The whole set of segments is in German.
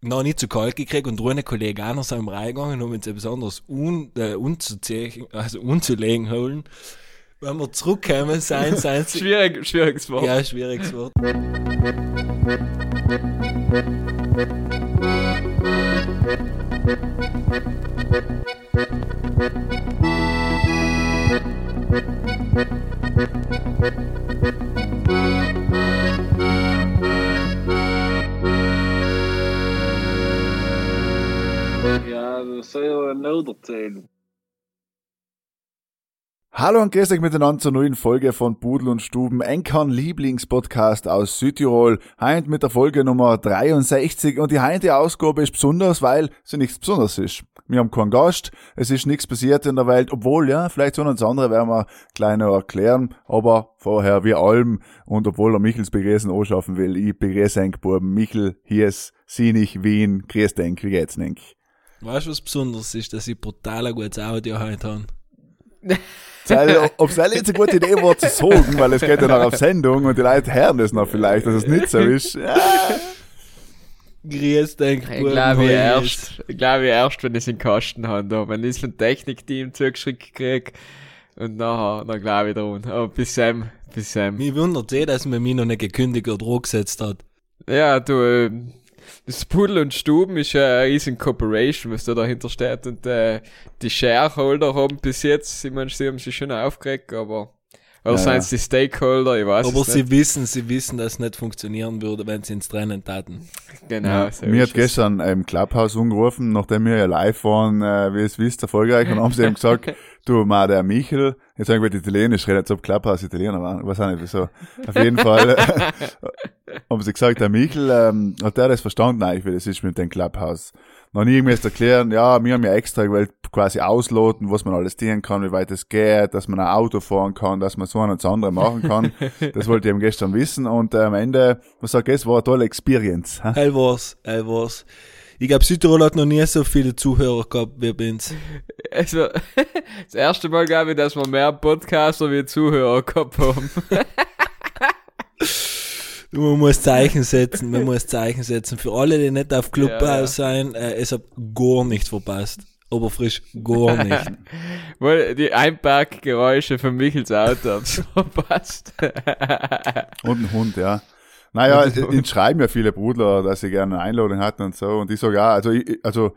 noch nicht zu kalt gekriegt und drei Kollegen auch noch sind reingegangen, um uns etwas anderes un, äh, unzuziehen, also unzulegen holen. Wenn wir zurückkommen, sein, sein. Schwierig, schwieriges Wort. Ja, schwieriges Wort. Das erzählen. Hallo und grüß euch miteinander zur neuen Folge von Pudel und Stuben, Enkern Lieblingspodcast aus Südtirol. Heint mit der Folge Nummer 63 und die heinte Ausgabe ist besonders, weil sie nichts Besonderes ist. Wir haben keinen Gast, es ist nichts passiert in der Welt, obwohl, ja, vielleicht so uns andere werden wir noch erklären, aber vorher wir allem und obwohl er Michels begrüßen anschaffen will, ich begrüße Enk Buben. Michel, hier ist Sinich, Wien, grüß Denk, wie geht's Enk? Weißt du, was Besonderes ist, dass ich brutal ein gutes Audio heute habe? Ob es jetzt eine gute Idee war zu sagen, weil es geht ja noch auf Sendung und die Leute hören das noch vielleicht, dass es nicht so ist. Ja. Grüß denk, Ich glaube ich erst, ich glaube ich erst, wenn ich es in den Kasten habe, wenn ich es vom Technikteam zugeschickt krieg und nachher, dann glaube ich dran. Aber bis Sam, bis Sam. Mich wundert eh, dass man mich noch nicht gekündigt oder Druck gesetzt hat. Ja, du, äh, das Pudel und Stuben ist ja eine riesen Corporation, was da dahinter steht. Und äh, die Shareholder haben bis jetzt, ich meine, sie haben sich schon aufgeregt, aber oder Ja, seien ja. es die Stakeholder, ich weiß Aber es sie nicht. wissen, sie wissen, dass es nicht funktionieren würde, wenn sie ins Trennen taten. Genau, Ja, mir hat gestern im Clubhouse angerufen, nachdem wir ja live waren, äh, wie es wisst, erfolgreich, und haben sie eben gesagt, du, ma, der Michel, jetzt sagen wir Italienisch, reden jetzt ob Clubhouse Italiener war, weiß auch nicht wieso. Auf jeden Fall, haben sie gesagt, der Michel, ähm, hat der das verstanden eigentlich, wie das ist mit dem Clubhouse. Noch nie irgendwie erklären, ja, wir haben ja extra gewählt, quasi ausloten, was man alles dienen kann, wie weit es geht, dass man ein Auto fahren kann, dass man so ein und das andere machen kann. das wollte ich eben gestern wissen und äh, am Ende, was sag ich, es war eine tolle Experience. Hell war's, hell war's. Ich glaube, Südtirol hat noch nie so viele Zuhörer gehabt wie bei uns. Also, das erste Mal glaube ich, dass wir mehr Podcaster wie Zuhörer gehabt haben. Man muss Zeichen setzen, man muss Zeichen setzen. Für alle, die nicht auf Clubhouse Ja, ja. sein, äh, es hat gar nicht verpasst. Aber frisch gar nicht. Weil die Einparkgeräusche von Michels Auto haben so verpasst. Und ein Hund, ja. Naja, ihnen schreiben ja viele Brudler, dass sie gerne eine Einladung hatten und so. Und ich sage ja, also ich, also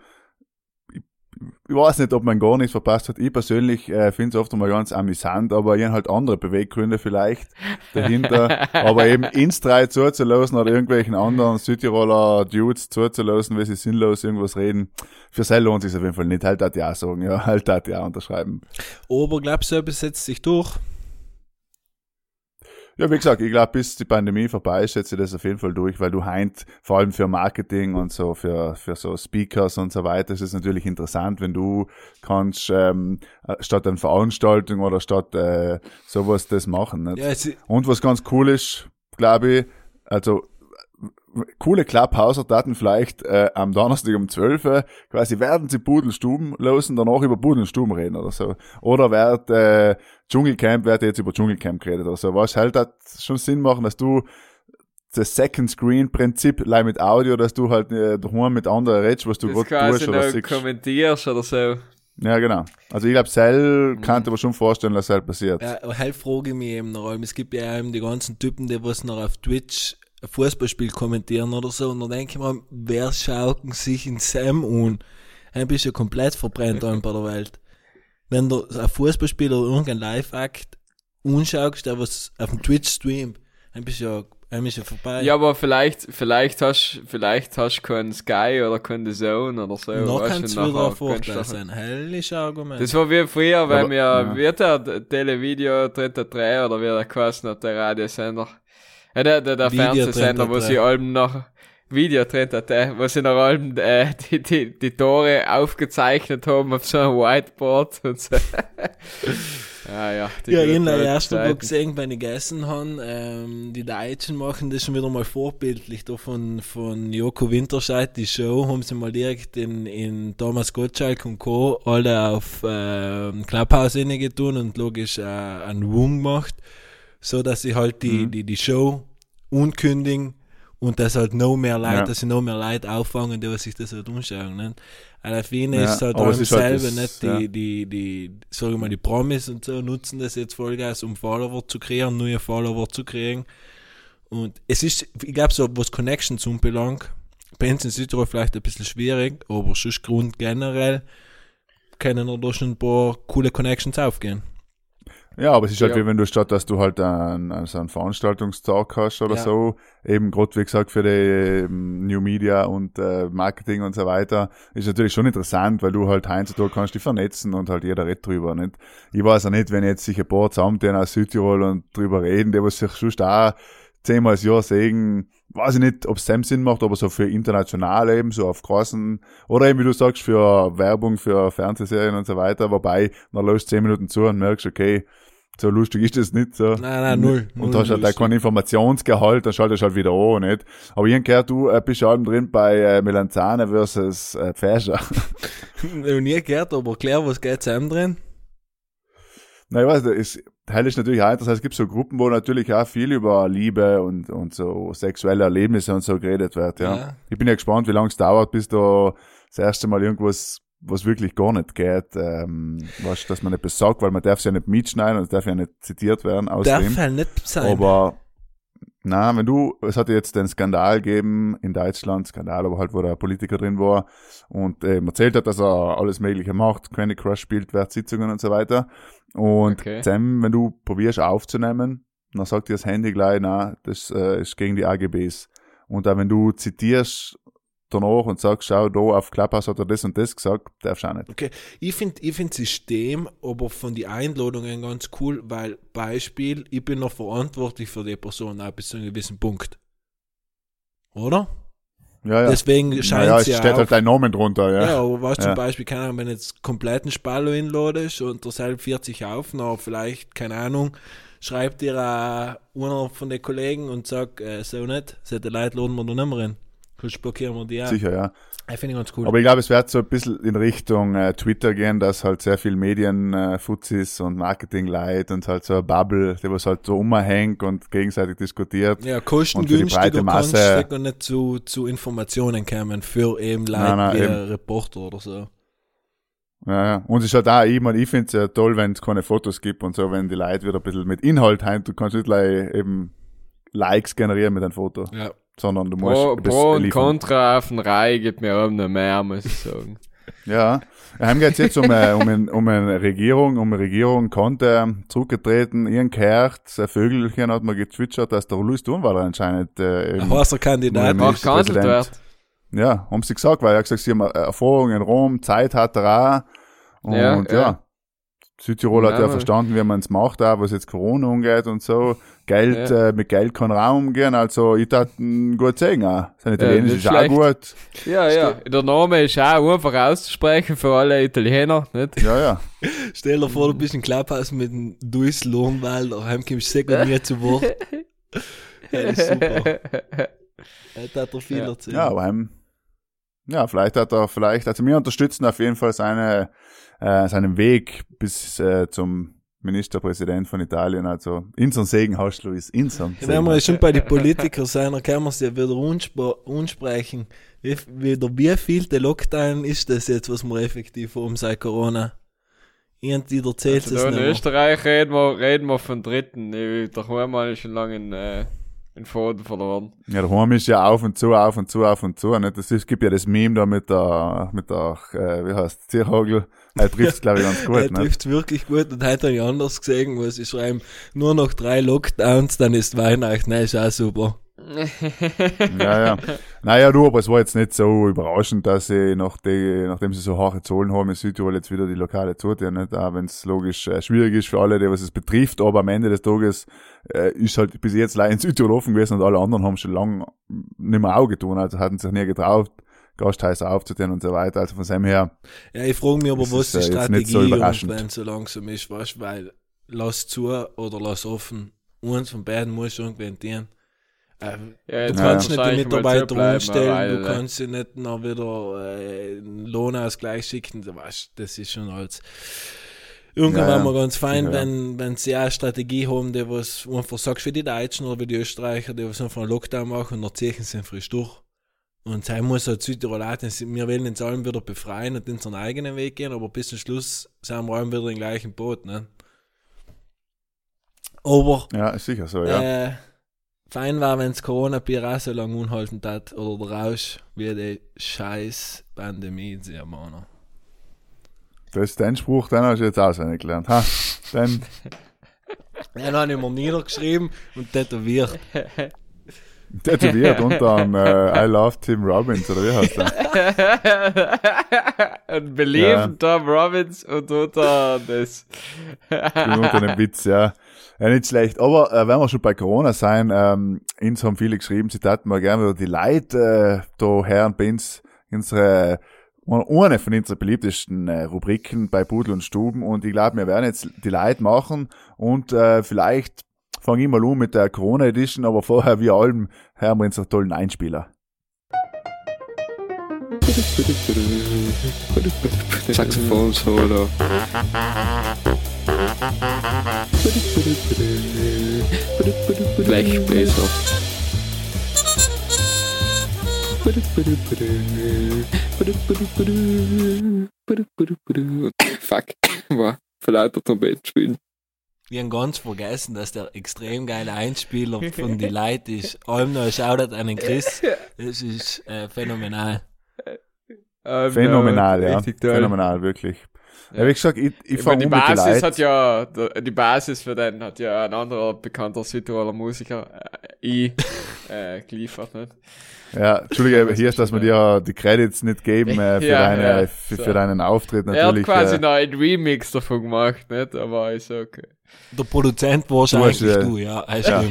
ich, weiß nicht, ob man gar nichts verpasst hat. Ich persönlich äh, finde es oft einmal ganz amüsant, aber ich halt andere Beweggründe vielleicht dahinter. aber eben ins drei zuzulassen oder irgendwelchen anderen Südtiroler Dudes zuzulassen, weil sie sinnlos irgendwas reden, für sie lohnt sich auf jeden Fall nicht. Halt hat ja auch sagen, ja, halt hat ja unterschreiben. Aber glaubst du, etwas setzt sich durch? Ja, wie gesagt, ich glaube, bis die Pandemie vorbei ist, setzt sich das auf jeden Fall durch, weil du heint, vor allem für Marketing und so, für, für so Speakers und so weiter, ist es natürlich interessant, wenn du kannst, ähm, äh, statt einer Veranstaltung oder statt äh, sowas das machen. Nicht? Ja, Und was ganz cool ist, glaube ich, also äh, coole Clubhauser-Daten vielleicht äh, am Donnerstag um 12 Uhr, quasi werden sie Pudelstuben losen, danach über Pudelstuben reden oder so. Oder wird äh, Dschungelcamp, wird jetzt über Dschungelcamp geredet oder so. Was halt hat schon Sinn machen, dass du das Second Screen Prinzip leih mit Audio, dass du halt äh, daheim mit anderen redest, was du gerade tust oder siehst. kommentierst oder so. Ja, genau. Also ich glaube, Cell kann dir aber schon vorstellen, dass halt passiert. ja, halt frage ich mich eben noch, es gibt ja eben die ganzen Typen, die was noch auf Twitch ein Fußballspiel kommentieren oder so, und dann denke ich mir, wer schaut sich in Sam an? Ein bisschen komplett verbrennt ein bei der Welt. Wenn du ein Fußballspiel oder irgendein Live-Act anschaust, der was auf dem Twitch streamt, ein bisschen, ein bisschen vorbei. Ja, aber vielleicht, vielleicht hast, vielleicht hast du keinen Sky oder keinen Zone oder so. noch weißt kann du, wieder ein Vorteil kannst du- sein. Hellisches Argument. Das war wie früher, weil Aber- wir, ja. wird der Televideo dritter 3 oder wie der quasi noch der Radiosender, äh, der, der, der Fernsehsender, wo 3. sie allem noch, Video dritter 3, wo sie noch allem, äh, die, die, die Tore aufgezeichnet haben auf so einem Whiteboard und so. ja, ja. die Ja, in der ersten Zeiten. gesehen, wenn ich gegessen habe, ähm, die Deutschen machen das schon wieder mal vorbildlich. Da von, von Joko Winterscheid, die Show, haben sie mal direkt in, in Thomas Gottschalk und Co. alle auf ähm, Clubhouse getun und logisch äh, einen Room gemacht, so dass sie halt die, die, die Show unkündigen Und dass halt noch mehr Leute, Ja. dass sie noch mehr Leute auffangen, die was sich das halt anschauen. Ne? Also auf jeden Ja, ist halt auch ist halt selber das- nicht, die, ja. die, die, sag ich mal, die Promis und so nutzen das jetzt Vollgas, um Follower zu kreieren, neue Follower zu kriegen. Und es ist, ich glaube, so, was Connections anbelangt, bei uns in Südtirol vielleicht ein bisschen schwierig, aber sonst Grund generell können da schon ein paar coole Connections aufgehen. Ja, aber es ist halt Ja. wie wenn du statt, dass du halt einen, also einen Veranstaltungstag hast oder Ja. so, eben gerade wie gesagt für die ähm, New Media und äh, Marketing und so weiter, ist natürlich schon interessant, weil du halt heutzutage kannst dich vernetzen und halt jeder redet drüber, nicht? Ich weiß auch nicht, wenn jetzt sich ein paar zusammentun aus Südtirol und drüber reden, die was sich sonst auch zehnmal das Jahr sehen, weiß ich nicht, ob es dem Sinn macht, aber so für international eben, so auf großen, oder eben wie du sagst, für Werbung, für Fernsehserien und so weiter, wobei, dann lässt zehn Minuten zu und merkst, okay, so lustig ist das nicht so. Nein, nein, null. Und null hast halt auch keinen Informationsgehalt, dann schaltest du halt wieder an, nicht? Aber ich gehört, du äh, bist allem drin bei äh, Melanzane versus äh, Pfäscher. Noch nie gehört, aber erklär, was geht's einem drin? Na, ich weiß, das ist, Teil ist natürlich auch interessant. Es gibt so Gruppen, wo natürlich auch viel über Liebe und, und so sexuelle Erlebnisse und so geredet wird, ja. Ja. Ich bin ja gespannt, wie lange es dauert, bis da das erste Mal irgendwas, was wirklich gar nicht geht, ähm, was, dass man etwas sagt, weil man darf es ja nicht mitschneiden und es darf ja nicht zitiert werden aus Darf dem. halt nicht sein. Aber, na, wenn du, es hat jetzt den Skandal gegeben in Deutschland, Skandal, aber halt, wo der Politiker drin war und ähm, erzählt hat, dass er alles Mögliche macht, Candy Crush spielt, Wertsitzungen und so weiter. Und Okay. Sam, wenn du probierst aufzunehmen, dann sagt dir das Handy gleich, na, das äh, ist gegen die AGBs. Und auch wenn du zitierst danach und sagst, schau, da auf Clubhouse hat er das und das gesagt, darfst du auch nicht. Okay, ich finde ich find System aber von den Einladungen ganz cool, weil Beispiel, ich bin noch verantwortlich für die Person auch bis zu einem gewissen Punkt. Oder? Ja, ja. Deswegen scheint naja, es ja steht auch, halt dein Name drunter, ja. ja. aber was Ja. zum Beispiel, keine Ahnung, wenn jetzt kompletten Spallo inladest und der selber 40 auf, na vielleicht, keine Ahnung, schreibt dir einer von den Kollegen und sagt, äh, so nicht, solche Leute laden wir da nicht mehr rein. Sonst blockieren die auch. Sicher, ja. Ich finde ganz cool. Aber ich glaube, es wird so ein bisschen in Richtung äh, Twitter gehen, dass halt sehr viel Medien, äh, Fuzis und Marketing leid und halt so eine Bubble, die was halt so umhängt und gegenseitig diskutiert. Ja, Und breite kannst Masse- und nicht zu, zu Informationen kommen für eben Leute Nein, nein, wie eben. Reporter oder so. Ja, ja. Und es ist halt auch, ich mein, ich finde es ja toll, wenn es keine Fotos gibt und so, wenn die Leute wieder ein bisschen mit Inhalt haben, du kannst nicht gleich eben Likes generieren mit einem Foto, Ja. Sondern du musst Pro, ein und liefern. Contra auf den Reihe gibt mir auch noch mehr, muss ich sagen. Ja, heim geht's jetzt um, äh, um, ein, um eine Regierung, um eine Regierung konnte zurückgetreten, ihren gehört, ein Vögelchen hat mal getwittert, dass der Louis Thunwalder anscheinend äh, Ein eben, heißer Kandidat. Nur Ach, gecancelt wird. ja, haben sie gesagt, weil er hat gesagt, sie haben äh, Erfahrung in Rom, Zeit hat er auch und Ja, ja, ja. Südtirol hat Ja, ja aber- verstanden, wie man es macht, auch was jetzt Corona umgeht und so. Geld, Ja. äh, mit Geld kann Raum umgehen, also ich tat gut sagen auch. Sein Italienisch nicht ist auch schlecht. gut. Ja, ja. Der Name ist auch einfach auszusprechen für alle Italiener, nicht? Ja, ja. Stell dir vor, du bist im Clubhaus mit einem Duis Lohnwald, heim kommst du sehr nie zu Wort. Ja, das ist super. Da hat er viel Ja. erzählt. Ja, aber ja, vielleicht hat er, vielleicht, also wir unterstützen auf jeden Fall seine, äh, seinen Weg bis äh, zum Ministerpräsident von Italien. Also, inson Segen hast du, Luis, inson Ja, Wenn wir schon bei den Politikern sein, dann können wir es ja wieder unspr unsprechen. Wie, wieder, wie viel der Lockdown ist das jetzt, was wir effektiv haben seit Corona? Irgendwie erzählt Also es in nicht mehr. Österreich reden wir, reden wir von Dritten. Ich, der Hormann ist schon lange in, äh, in Faden verloren. Ja, der Horm ist ja auf und zu, auf und zu, auf und zu. Nicht? Das ist, es gibt ja das Meme da mit der, mit der, äh, wie heißt, Zierhagel. Er trifft glaube ich, ganz Er gut. ne? trifft wirklich gut und heute habe ich anders gesehen, wo sie schreiben, nur noch drei Lockdowns, dann ist Weihnachten, nein, ist auch super. Ja, ja. Naja, du, aber es war jetzt nicht so überraschend, dass sie, nach die, nachdem sie so hohe Zahlen haben, in Südtirol jetzt wieder die Lokale zutun, nicht? Auch wenn es logisch äh, schwierig ist für alle, die was es betrifft, aber am Ende des Tages äh, ist halt bis jetzt leider in Südtirol offen gewesen und alle anderen haben schon lange nicht mehr Auge tun, also hatten sich nie getraut, Gasthäuser aufzutun und so weiter. Also von dem her, Ja, ich frage mich aber, was ist, die äh, Strategie so wenn es so langsam ist, weißt, weil lass zu oder lass offen. Eins von beiden muss irgendwie tun. Äh, Ja, du kannst wird's nicht die mal Mitarbeiter umstellen, du äh, kannst sie nicht noch wieder äh, einen Lohnausgleich schicken, du weißt, das ist schon alles. Irgendwann Ja, ja. wir ganz fein, ja. wenn, wenn sie auch eine Strategie haben, die was einfach sagst wie die Deutschen oder wie die Österreicher, die was einfach einen Lockdown machen und dann ziehen sie frisch durch. Und sein muss halt Südtirol auch, wir wollen uns allen wieder befreien und unseren eigenen Weg gehen, aber bis zum Schluss sind wir allen wieder im gleichen Boot, ne? Aber, Ja, ist sicher so, ja. äh, fein war, wenn das Corona-Bier auch so lange unhalten hat, oder der Rausch, wie die scheiß Pandemie in Germaner. Das ist dein Spruch, den hast du jetzt auswendig gelernt. Ha, dann, Den habe ich mir niedergeschrieben und tätowiert. tätowiert unter einem äh, I Love Tim Robbins, oder wie heißt der? Ein beliebt Tom Robbins und unter das. unter einem Witz, ja. Ja, nicht schlecht. Aber äh, wenn wir schon bei Corona sein, ähm, uns haben viele geschrieben, sie taten mal gerne wieder die Leute äh, da her und bei uns unsere eine von unseren beliebtesten äh, Rubriken bei Pudel und Stuben und ich glaube, wir werden jetzt die Leute machen und äh, vielleicht fange ich mal an mit der Corona Edition, aber vorher wie allem hören wir unseren tollen Einspieler. Saxophon Solo. Blechbläser. Fuck, war verlauter Trompeten spielen. Wir haben ganz vergessen, dass der extrem geile Einspieler von die Leute ist. Allem Shoutout an den Chris. Das ist äh, phänomenal. Phänomenal, ja. Phänomenal, wirklich. Ja, wie gesagt, ich, ich Ich meine, die an mit den Basis Leuten. hat ja, die Basis für den hat ja ein anderer bekannter Südtiroler Musiker, äh, ich, äh, geliefert, nicht? Ja, Entschuldige, hier ist, dass wir dir die Credits nicht geben äh, für, Ja, deine, ja, für, so. für deinen Auftritt Er hat natürlich. quasi äh, noch ein Remix davon gemacht, nicht? Aber ist okay. Der Produzent wahrscheinlich Du hast, äh, du, ja. Das ja.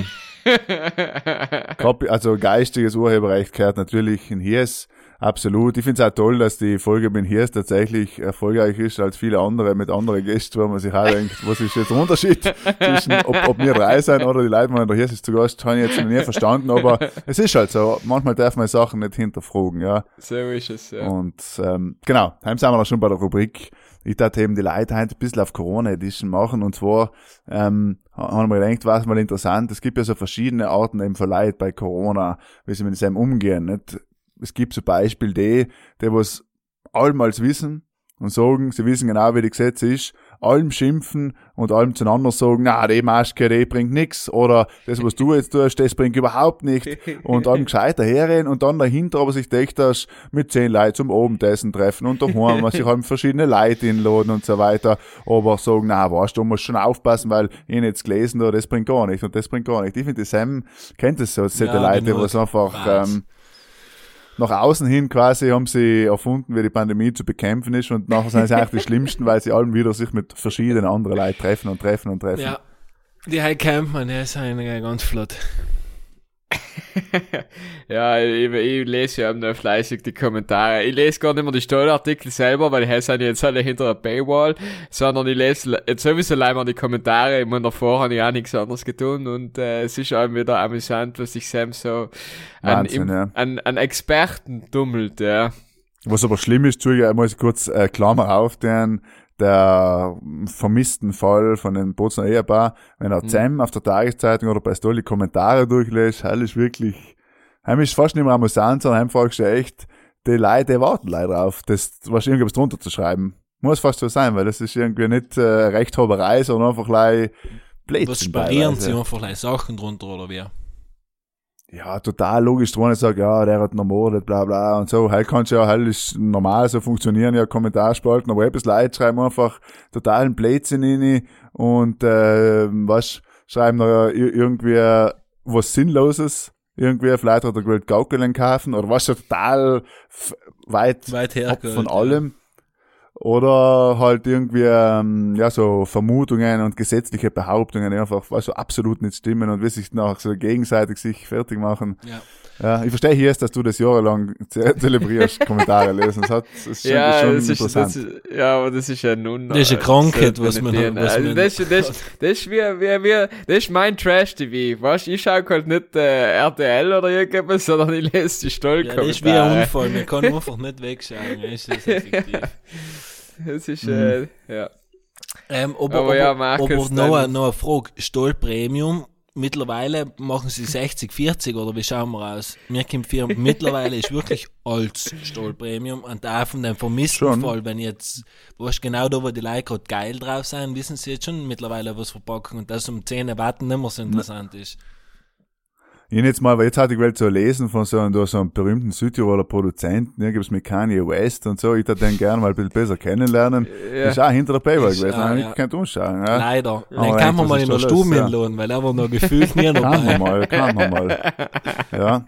also geistiges Urheberrecht gehört natürlich in Hiers. Absolut. Ich finde es auch toll, dass die Folge mit Hiers tatsächlich erfolgreich ist als viele andere mit anderen Gästen, wo man sich auch denkt, was ist jetzt der Unterschied zwischen, ob, ob wir drei sein oder die Leute, die der Hiers ist zu Gast, habe ich jetzt noch nie verstanden, aber es ist halt so. Manchmal darf man Sachen nicht hinterfragen, ja. So ist es, ja. Und ähm, genau, heim sind wir noch schon bei der Rubrik. Ich dachte eben die Leute heute ein bisschen auf Corona Edition machen. Und zwar ähm, haben wir gedacht, was mal interessant, es gibt ja so verschiedene Arten eben von Leid bei Corona, wie sie mit dem umgehen. Nicht? Es gibt zum Beispiel die, die was allmals wissen und sagen, sie wissen genau, wie die Gesetze ist, allem schimpfen und allem zueinander sagen, na, die Maske, die bringt nix oder das, was du jetzt tust, das bringt überhaupt nicht und allem gescheiter herreden und dann dahinter aber sich dass mit zehn Leuten zum Abendessen treffen und daheim man sich haben verschiedene Leute inladen und so weiter, aber sagen, na, weißt du, musst schon aufpassen, weil ich jetzt gelesen, da, das bringt gar nicht und das bringt gar nicht. Ich finde, Sam kennt das so, sind Ja, die Leute, genau. was einfach, ähm, nach außen hin quasi haben sie erfunden, wie die Pandemie zu bekämpfen ist und nachher sind sie eigentlich die Schlimmsten, weil sie allen wieder sich mit verschiedenen anderen Leuten treffen und treffen und treffen. Ja. Die High Camp, man, der ist eigentlich ganz flott. Ja, ich, ich lese ja nur fleißig die Kommentare. Ich lese gar nicht mehr die Stollartikel selber, weil die sind jetzt alle hinter der Paywall, sondern ich lese le- jetzt sowieso leider die Kommentare. Ich meine, davor habe ich auch nichts anderes getan und äh, es ist auch wieder amüsant, was sich Sam so an, Wahnsinn, im, ja. an, an Experten dummelt, ja. Was aber schlimm ist, muss ich kurz äh, Klammer auf, den der vermissten Fall von den Bozner Ehepaar, wenn er Sam auf der Tageszeitung oder bei Stolli Kommentare durchlässt, hell ist wirklich, heim ist fast nicht mehr amüsant, sondern heim fragst du echt, die Leute warten leider drauf, das was irgendwas drunter zu schreiben. Muss fast so sein, weil das ist irgendwie nicht äh, Rechthaberei, sondern einfach gleich Blödsinn Was sparieren sie einfach gleich Sachen drunter oder wie? Ja, total logisch dran sagt, ja, der hat noch mordet, bla bla und so. Halt kannst du ja, halt ist normal, so funktionieren ja Kommentarspalten, aber etwas Leute schreiben einfach totalen Blödsinn rein und äh, was schreiben da ir- irgendwie was Sinnloses, irgendwie vielleicht hat er gewollt Gaukeln kaufen oder was total weit Weit hergeholt. von allem. Oder halt irgendwie, ähm, ja, so Vermutungen und gesetzliche Behauptungen, die einfach, was so absolut nicht stimmen und wie sich nach so gegenseitig sich fertig machen. Ja. Ja, ich verstehe hier, dass du das jahrelang ze zelebrierst, Kommentare lesen. Das, hat, das ist schon, ja, schon das ist, interessant. das ist, ja, aber das ist ja nun. Das ist eine Krankheit, was man- was also man- das, das, das ist wie, wie, wie, das ist mein Trash-TV. Weißt du, ich schaue halt nicht äh, RTL oder irgendwas, sondern ich lese die Ja, Stollkommentare. das ist wie ein Unfall, man kann einfach nicht wegschauen. Das ist effektiv. Das ist, Mhm. äh, ja. Ähm, aber, Aber aber, ja, aber, Markus, noch, eine, noch eine Frage. Stoll Premium, mittlerweile machen sie 60, 40 oder wie schauen wir aus? Mir kommt für, mittlerweile ist wirklich als Stoll Premium und auch von dem. Fall, wenn jetzt, weißt genau da, wo die Leute gerade geil drauf sind, wissen sie jetzt schon mittlerweile was verpacken und das um 10 Watt nicht mehr so interessant ist. Ich hab jetzt mal, weil jetzt hatte ich so lesen von so einem, da so einem berühmten Südtiroler Produzenten, irgendwas mit Kanye West und so, ich hätte den gerne mal ein bisschen besser kennenlernen. Ja. Ist auch hinter der Paywall gewesen, ich ja. könnte umschauen, ja. Leider. Aber kann man mal in der Stube ja? hinladen, weil er war noch gefühlt nie Kann man dabei. mal, kann man mal. Ja,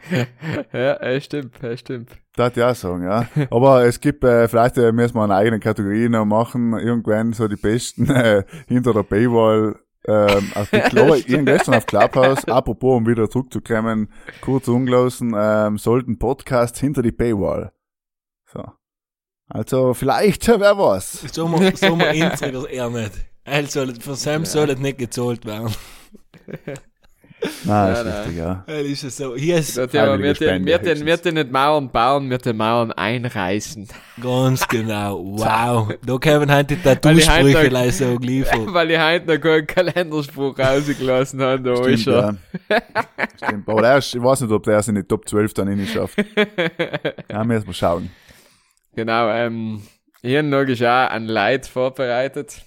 Ja, ja, stimmt, ja, stimmt. das ich auch sagen, ja. Aber es gibt, äh, vielleicht äh, müssen wir eine eigene Kategorie noch machen, irgendwann so die besten äh, hinter der Paywall ähm, Artikel. Aber ich hab gestern auf Clubhouse, apropos, um wieder zurückzukommen, kurz unglosen, ähm, sollten Podcasts hinter die Paywall. So. Also, vielleicht, wer weiß. So mal, so mal unsere eher nicht. Soll, von Sam soll es nicht gezahlt werden. Nein, Ja, ist nein. richtig, ja. Weil ist es so. Hier ist Das Thema, Freiwillige wir, den, wir, den, wir den nicht Mauern bauen, wir den Mauern einreißen. ganz genau. Wow. Da können heute die Tattoo-Sprüche leise so geliefert. Weil ich heute noch keinen Kalenderspruch rausgelassen habe, da ist Stimmt, er. ja. Stimmt. Aber der ist, ich weiß nicht, ob der es in die Top 12 dann nicht schafft. Ja, müssen wir schauen. Genau, ähm, hier habe noch ist auch ein Leid vorbereitet.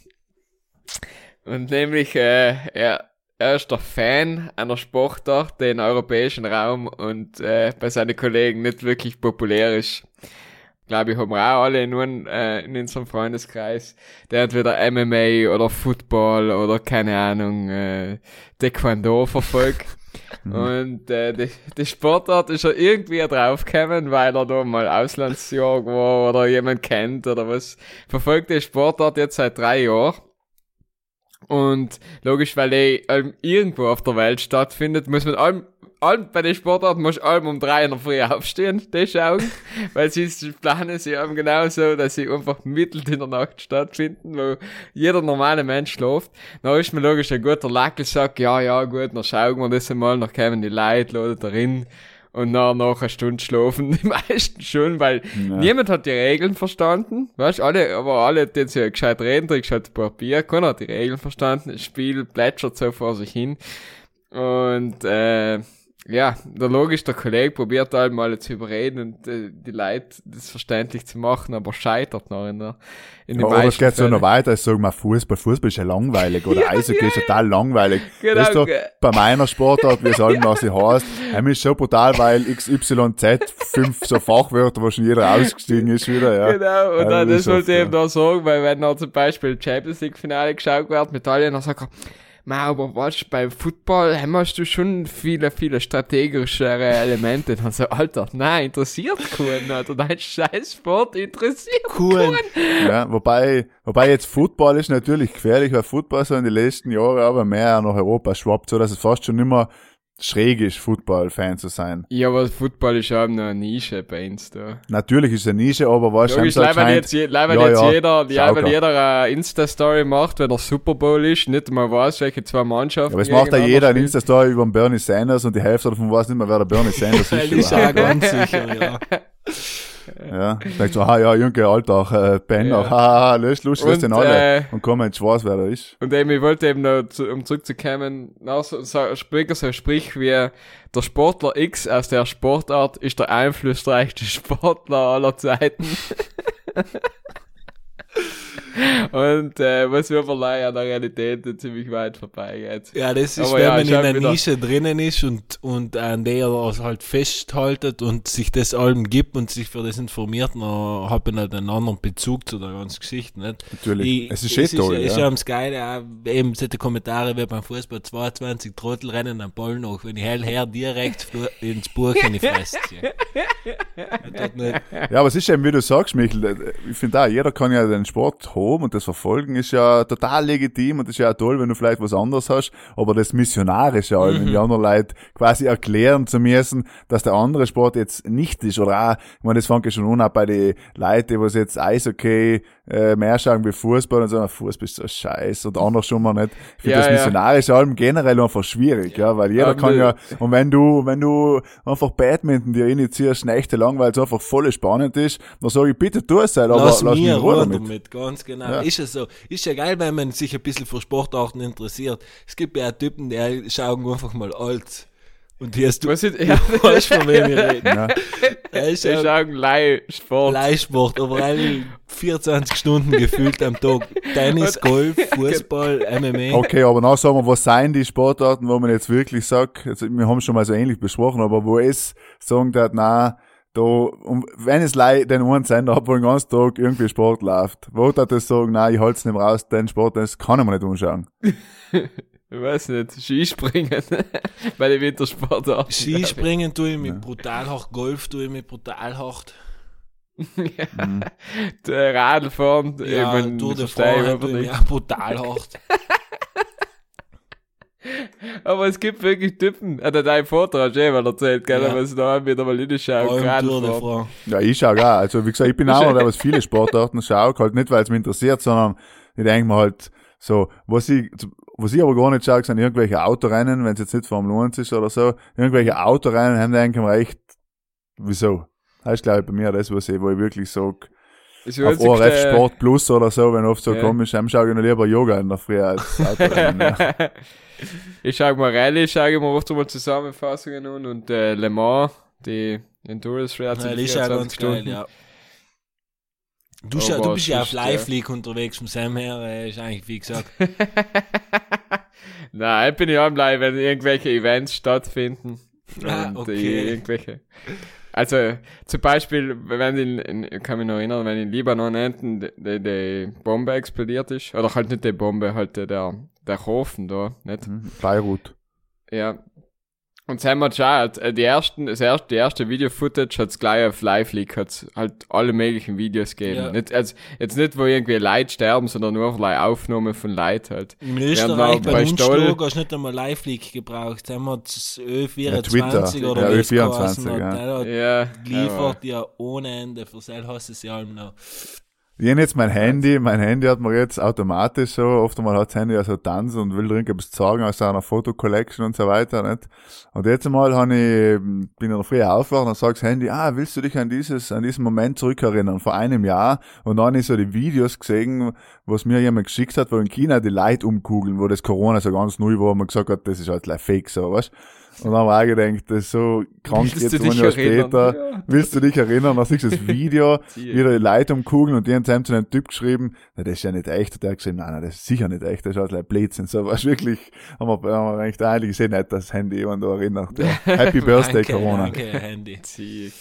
Und nämlich, äh, er, er ist der Fan einer Sportart, die im europäischen Raum und äh, bei seinen Kollegen nicht wirklich populär ist. Glaube ich, haben wir auch alle nur äh, in unserem Freundeskreis, der entweder MMA oder Football oder keine Ahnung, äh, Taekwondo verfolgt. Und äh, die, die Sportart ist er irgendwie draufgekommen, weil er da mal Auslandsjahr war oder jemand kennt oder was. Verfolgt die Sportart jetzt seit drei Jahren. Und logisch, weil die ähm, irgendwo auf der Welt stattfindet, muss man allem, allem bei den Sportarten muss allem um drei in der Früh aufstehen, die schauen. weil sie planen sie eben genauso, dass sie einfach mitten in der Nacht stattfinden, wo jeder normale Mensch schläft. Dann ist mir logisch ein guter Lackel sagt, ja, ja, gut, dann schauen wir das einmal, dann kommen die Leute, laden darin. Und dann nach einer Stunde schlafen die meisten schon, weil niemand hat die Regeln verstanden. Weißt alle, aber alle, die sie gescheit reden, trinkst halt Papier, keiner hat die Regeln verstanden. Das Spiel plätschert so vor sich hin. Und äh, ja, der logisch, der Kollege probiert halt mal zu überreden und äh, die Leute das verständlich zu machen, aber scheitert noch in der in den Ja, es meisten geht so noch weiter, ich sag mal Fußball. Fußball ist ja langweilig, oder Eishockey ist total langweilig. Genau, das ist doch ge- bei meiner Sportart, wie es allem was sie heißt, heim ist so brutal, weil XYZ, fünf so Fachwörter, wo schon jeder ausgestiegen ist wieder, ja. Genau, und Ja, dann, das wollte ich eben ja. da sagen, weil wenn er zum Beispiel Champions League Finale geschaut wird mit Italien, dann sagt er, Ma, aber was, beim Football hast du schon viele, viele strategischere Elemente. Dann so, Alter, nein, interessiert keinen, Alter, dein scheiß Sport interessiert Cool. ja. Wobei, wobei jetzt Football ist natürlich gefährlich, weil Football so in den letzten Jahren aber mehr nach Europa schwappt, so dass es fast schon immer schräg ist, Football-Fan zu sein. Ja, aber Football ist auch noch eine Nische bei uns da. Natürlich ist es eine Nische, aber was Logisch, leider weil jetzt, je- leider Ja, jetzt ja, jeder, ja, klar. jeder eine Insta-Story macht, wenn der Super Bowl ist, nicht mal weiß, welche zwei Mannschaften. Aber es macht ja jeder ein spielen. Insta-Story über den Bernie Sanders und die Hälfte davon weiß nicht mehr, wer der Bernie Sanders ist. ist auch ganz sicher, ja. Ja, denkt so, ah ja, Junge, Alltag, äh, Penner, Ja. haha, löst lustig, das Und, sind alle. äh, und komm, jetzt weiß, wer der ist. Und eben, ich wollte eben noch, zu, um zurückzukommen, nach so, so, sprich, so sprich wie der Sportler X aus der Sportart ist der einflussreichste Sportler aller Zeiten. Und äh, was mir verleihen an der Realität ziemlich weit vorbeigeht. Ja, das ist, Aber wenn ja, man in einer Nische drinnen ist und, und an der er halt festhaltet und sich das allem gibt und sich für das informiert, dann hat man halt einen anderen Bezug zu der ganzen Geschichte, nicht? Natürlich. Ich- es ist eh toll, ist ja. ja das Geile, auch eben solche Kommentare wie beim Fußball 22 Trottel rennen am Ball nach, wenn ich hell her direkt ins Buch in die Fresse Ja, aber es ist eben, wie du sagst, Michel, ich finde auch, jeder kann ja den Sport haben und das Verfolgen ist ja total legitim und ist ja toll, wenn du vielleicht was anderes hast, aber das Missionarische, halt, wenn die anderen Leute quasi erklären zu müssen, dass der andere Sport jetzt nicht ist. Oder auch, ich meine, das fängt ja schon an, auch bei den Leuten, die was jetzt Eishockey äh, mehr schauen wie Fußball und sagen, Fußball ist so scheiße und anders schon mal nicht. Ich finde Ja, das ja. missionarische Allem generell einfach schwierig, ja, weil jeder Aber kann ja, und wenn du, wenn du einfach Badminton dir initiierst, nächtelang, weil es einfach voll spannend ist, dann sage ich, bitte tu es halt, aber Lass, lass, mich mir Ruhe damit. damit, ganz genau. Ja. Ist ja so. Ist ja geil, wenn man sich ein bisschen für Sportarten interessiert. Es gibt ja auch Typen, die schauen einfach mal alt. Und die hast du, Was ist, du ja, weißt, von wem ich rede. Ja. Er ist ich ja schaue Leihsport. Leihsport, aber alle 24 Stunden gefühlt am Tag. Tennis, Golf, Fußball, MMA. Okay, aber dann sagen wir, was seien die Sportarten, wo man jetzt wirklich sagt, also wir haben schon mal so ähnlich besprochen, aber wo es sagen darf, na, da, und wenn es leid den einen Sender hat, wo den ganzen Tag irgendwie Sport läuft, wo darf das sagen, nein, ich halt's nicht raus, den Sport, das kann ich mir nicht anschauen. Ich weiß nicht, Skispringen. Bei den Wintersportarten. Skispringen tue ich mich brutal hart, Golf tue ich mich brutal hart. Der Radlfahren, Ja, ich mein, Tour de France auch brutal hart. Aber es gibt wirklich Typen, er deinen Vortrag schon mal erzählt, gell, Ja. aber es da wieder mal hinschauen. France. Ja, ich schau auch. Also, wie gesagt, ich bin auch einer, der was viele Sportarten schaut, halt nicht, weil es mich interessiert, sondern ich denke mir halt, so, was ich, was ich aber gar nicht schaue, sind irgendwelche Autorennen, wenn es jetzt nicht Formel 1 ist oder so, irgendwelche Autorennen haben denke ich mir echt, wieso? Das ist, glaube ich, bei mir das, was ich, wo ich wirklich sag, Das auf ORF Sport Plus oder so, wenn oft so Ja. komisch, dann schaue ich noch lieber Yoga in der Früh als Autorennen. ja. ich schaue mal Rallye, schaue ich mir oft mal Zusammenfassungen an und äh, Le Mans, die Endurance Rally, Ja, das ist ja ganz geil, ja. Du, Aber du bist ja auf sonst, Live League unterwegs vom Sam her, äh, ist eigentlich wie gesagt. Nein, ich bin ja am Live, wenn irgendwelche Events stattfinden. Ah, okay. irgendwelche. Also, zum Beispiel, wenn in, in, ich kann mich noch erinnern, wenn in Libanon enten die, die Bombe explodiert ist, oder halt nicht die Bombe, halt der, der Hofen da, nicht? Hm, Beirut. Ja. Und Sam hat schon, äh, die ersten, das erste, die erste Video-Footage hat's gleich auf Live League, hat's halt alle möglichen Videos gegeben. Ja. Nicht, also, jetzt nicht, wo irgendwie Leute sterben, sondern nur like Aufnahmen von Leuten halt. In Ja, Österreich bei bei Unschlag hast du nicht einmal Live League gebraucht. Haben wir das Ö24 Twitter. oder Ja, wie es Ö24, geheißen hat. ja. Ja. geliefert ja ohne Ende. Für Sel hast du es ja allem noch. Ich hab jetzt mein Handy, mein Handy hat mir jetzt automatisch so, oft einmal hat das Handy ja so tanzen und will drin etwas sagen aus einer Fotocollection und so weiter, nicht? Und jetzt einmal hab ich, bin in der Früh aufgewacht und sagt das Handy, ah, willst du dich an dieses, an diesen Moment zurückerinnern, vor einem Jahr? Und dann hab ich so die Videos gesehen, was mir jemand geschickt hat, wo in China die Leute umkugeln, wo das Corona so ganz neu war und man gesagt hat, das ist halt gleich fake, so, weißt? Und dann war ich gedacht, das ist so krank Willst jetzt ein Jahr später. Ja. Willst du dich erinnern? Dann siehst du das Video, wieder die Leute umkugeln und die haben zu einem Typ geschrieben, na, das ist ja nicht echt. Und der hat geschrieben, nein, nein, das ist sicher nicht echt, das ist halt like Blödsinn. So, was wirklich, haben wir, haben wir eigentlich eigentlich gesehen, nicht das Handy jemand da erinnert. Ja. Happy Birthday, danke, Corona. Danke, Handy. Zieh.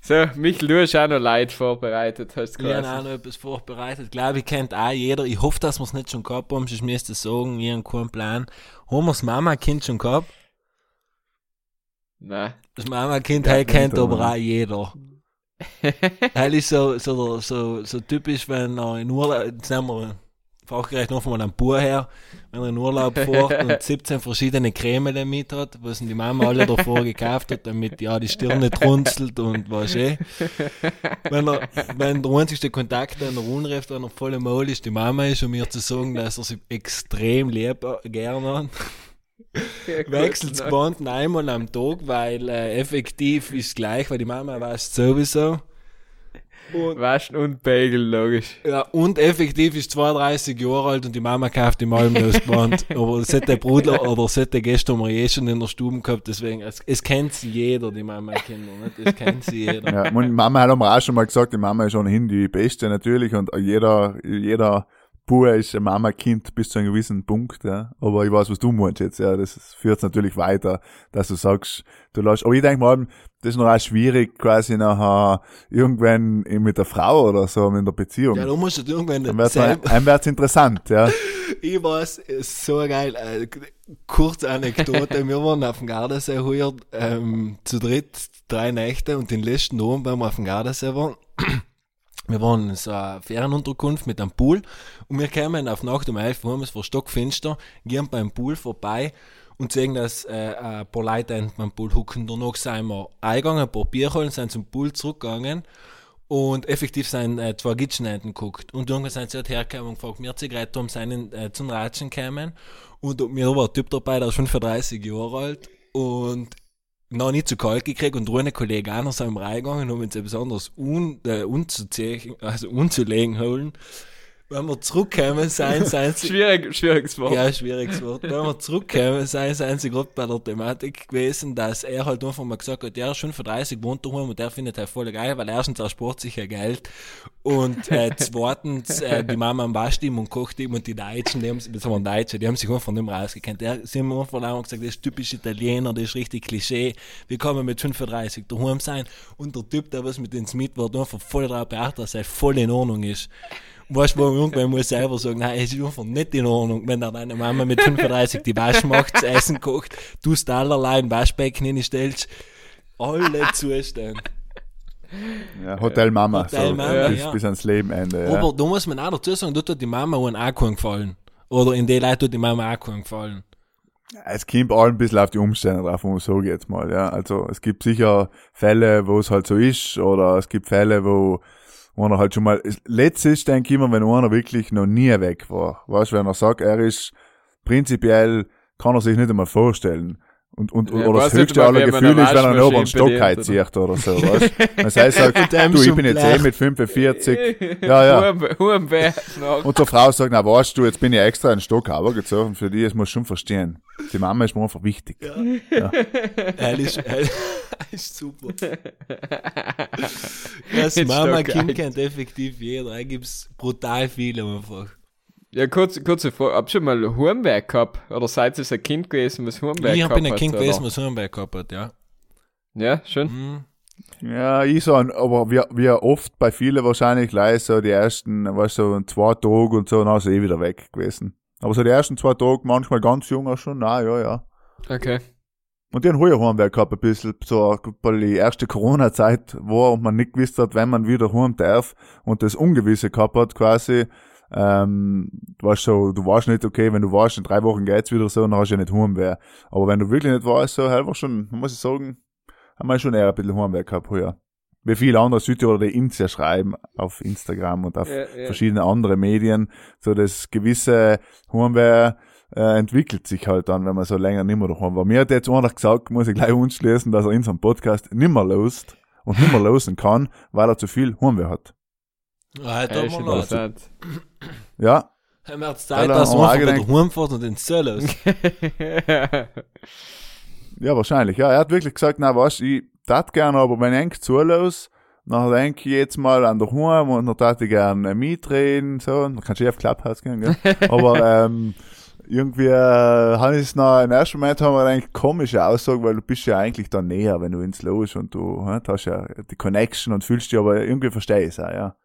So, Michael, du hast auch noch Leute vorbereitet, hast du Ich habe auch noch etwas vorbereitet. Glaube ich, kennt auch jeder. Ich hoffe, dass wir es nicht schon gehabt haben, sonst müsst ihr sagen, ich habe keinen Plan. Haben wir das Mama-Kind schon gehabt? Nein. Das Mama-Kind, Ja, kennt aber auch jeder. Heil ist so, so, so, so typisch, wenn er in Urlaub, jetzt nehmen wir fachgerecht noch mal einen Bauer her, wenn er in Urlaub fährt und 17 verschiedene Creme mit hat, was ihm die Mama alle davor gekauft hat, damit ja die Stirn nicht runzelt und was eh. Wenn er, wenn der einzigste Kontakt, den er unrecht, wenn er voll im Maul ist, die Mama ist, um mir zu sagen, dass er sie extrem lieb, gerne hat wechselt das Band einmal am Tag, weil äh, effektiv ist gleich, weil die Mama weiß sowieso. Und, Waschen und Bagel, logisch. ja, und effektiv ist 32 Jahre alt und die Mama kauft ihm allem das Band. Aber das hat der Bruder oder das hat der gestern mal eh schon in der Stube gehabt, deswegen, es, es kennt sie jeder, die Mama-Kinder, nicht? Es kennt sie jeder. Ja, meine Mama hat mir auch schon mal gesagt, die Mama ist ohnehin die Beste natürlich und jeder, jeder Bub ist ein Mama-Kind bis zu einem gewissen Punkt, ja. Aber ich weiß, was du meinst jetzt, ja. Das führt natürlich weiter, dass du sagst, du lässt, aber ich denke mal, das ist noch auch schwierig, quasi nachher irgendwann mit der Frau oder so in der Beziehung. Ja, da musst du irgendwann Dann wird's, einem wird's interessant, ja. Ich weiß, ist so geil. Äh, kurze Anekdote. Wir waren auf dem Gardasee heuer ähm, zu dritt drei Nächte und den letzten Abend, wenn wir auf dem Gardasee waren, wir waren in so einer Ferienunterkunft mit einem Pool und wir kamen auf Nacht um 11 Uhr, es vor Stockfinster, gehen beim Pool vorbei und sehen, dass äh, ein paar Leute beim Pool hucken. Danach sind wir eingegangen, ein paar Bier holen, sind zum Pool zurückgegangen und effektiv sein äh, zwei Gitschneiden guckt. Und irgendwann sind sie halt hergekommen und gefragt, mir Zigarette um seinen äh, zum Ratschen kämen. Und mir war ein Typ dabei, der ist 35 Jahre alt und noch nicht zu kalt gekriegt und ohne Kollege auch noch im reingegangen, um uns etwas anderes un, äh, unzuziehen, also unzulegen holen. Wenn wir zurückkommen, sein, sein Schwierig, schwieriges Wort. ja, schwieriges Wort. Wenn wir zurückkommen, sein, sind sie gerade bei der Thematik gewesen, dass er halt einfach mal gesagt hat, der ist schon für 30 wohnt daheim und der findet er voll geil, weil erstens er spart sich ja Geld und äh, zweitens äh, die Mama am Bast ihm und kocht ihm und die Deutschen, die haben sich, das waren Deutsche, die haben sich einfach nicht mehr rausgekannt. Der, sie haben einfach auch gesagt, das ist typisch Italiener, das ist richtig Klischee, wie kann man mit 35 daheim sein und der Typ, der was mit ins mit war, einfach voll drauf beachtet, dass er voll in Ordnung ist. Weißt du, wo irgendwann muss selber sagen, nein, es ist einfach nicht in Ordnung, wenn da deine Mama mit 35 die Wäsche macht, das Essen kocht, du es allerlei ein Waschbecken hinstellst, alle Zustände. Ja, Hotel Mama. Hotel so, Mama, bis, ja. bis ans Lebensende. Ja. Aber da muss man auch dazu sagen, dort hat die Mama einen auch gefallen. Oder in die Leute hat die Mama auch keinen gefallen. Es kommt auch ein bisschen auf die Umstände drauf, sage ich jetzt mal, ja. Also, es gibt sicher Fälle, wo es halt so ist, oder es gibt Fälle, wo, wo er halt schon mal, letztes denke ich immer, wenn einer wirklich noch nie weg war. Weißt du, wenn er sagt, er ist prinzipiell, kann er sich nicht einmal vorstellen. Und, und, Ja, oder das höchste mal, aller Gefühle ist, wenn er einen oberen Waschmaschine Stock zieht oder so, weißt du. Das heißt, sagt, du, ich bin jetzt eh mit 45, ja, ja. Noch. Und die Frau sagt, na weißt du, jetzt bin ich extra einen Stock runtergezogen für die, das muss schon verstehen. Die Mama ist mir einfach wichtig. Er ist, er ist super. Das Ist Mama doch Kind geil. kennt effektiv jeder. Da gibt's brutal viele einfach. Ja, kurz, kurze Frage. Habt ihr schon mal Hornberg gehabt? Oder seid ihr ein Kind gewesen, was Hornberg Ich gehabt bin ein hat, Kind oder? gewesen, was Nürnberg gehabt hat, ja. Ja, schön. Mhm. Ja, ich so, aber wie, wie oft bei vielen wahrscheinlich gleich so die ersten, weißt du, so zwei Tage und so, dann ist eh wieder weg gewesen. Aber so die ersten zwei Tage, manchmal ganz jung auch schon, na ja, ja. Okay. Und den heuer Heimweg gehabt ein bisschen, so, weil die erste Corona-Zeit war und man nicht gewusst hat, wenn man wieder heim darf und das Ungewisse gehabt hat quasi, ähm, du weißt so, du weißt nicht, okay, wenn du weißt, in drei Wochen geht's wieder so, dann hast du ja nicht Heimweh. Aber wenn du wirklich nicht weißt, so, halt war schon, muss ich sagen, haben wir schon eher ein bisschen Heimweh gehabt heuer. Wie viele andere Südtiroler, die ins ja schreiben, auf Instagram und auf Ja, ja. verschiedene andere Medien, so das gewisse Heimweh, äh, entwickelt sich halt dann, wenn man so länger nimmer daheim war. Mir hat jetzt einer gesagt, muss ich gleich unschließen, dass er in seinem Podcast nimmer lost und nimmer losen kann, weil er zu viel Heimweh hat. Ja, halt Ja, los. haben wir wir einfach angedenkt. wieder heimfährt und ins Zöll ist. ja, wahrscheinlich. Ja, er hat wirklich gesagt, na was, ich tat gerne, aber wenn ich eng zulos, dann denke ich jetzt mal an der Heim und dann tat ich gerne äh, mitreden, so, dann kannst du eh auf Clubhouse gehen, gell? aber, ähm, irgendwie, äh, habe ich es noch, im ersten Moment haben wir eigentlich komische Aussage, weil du bist ja eigentlich da näher, wenn du ins Los und du, du hast ja die Connection und fühlst dich, aber irgendwie verstehe ich es auch, ja.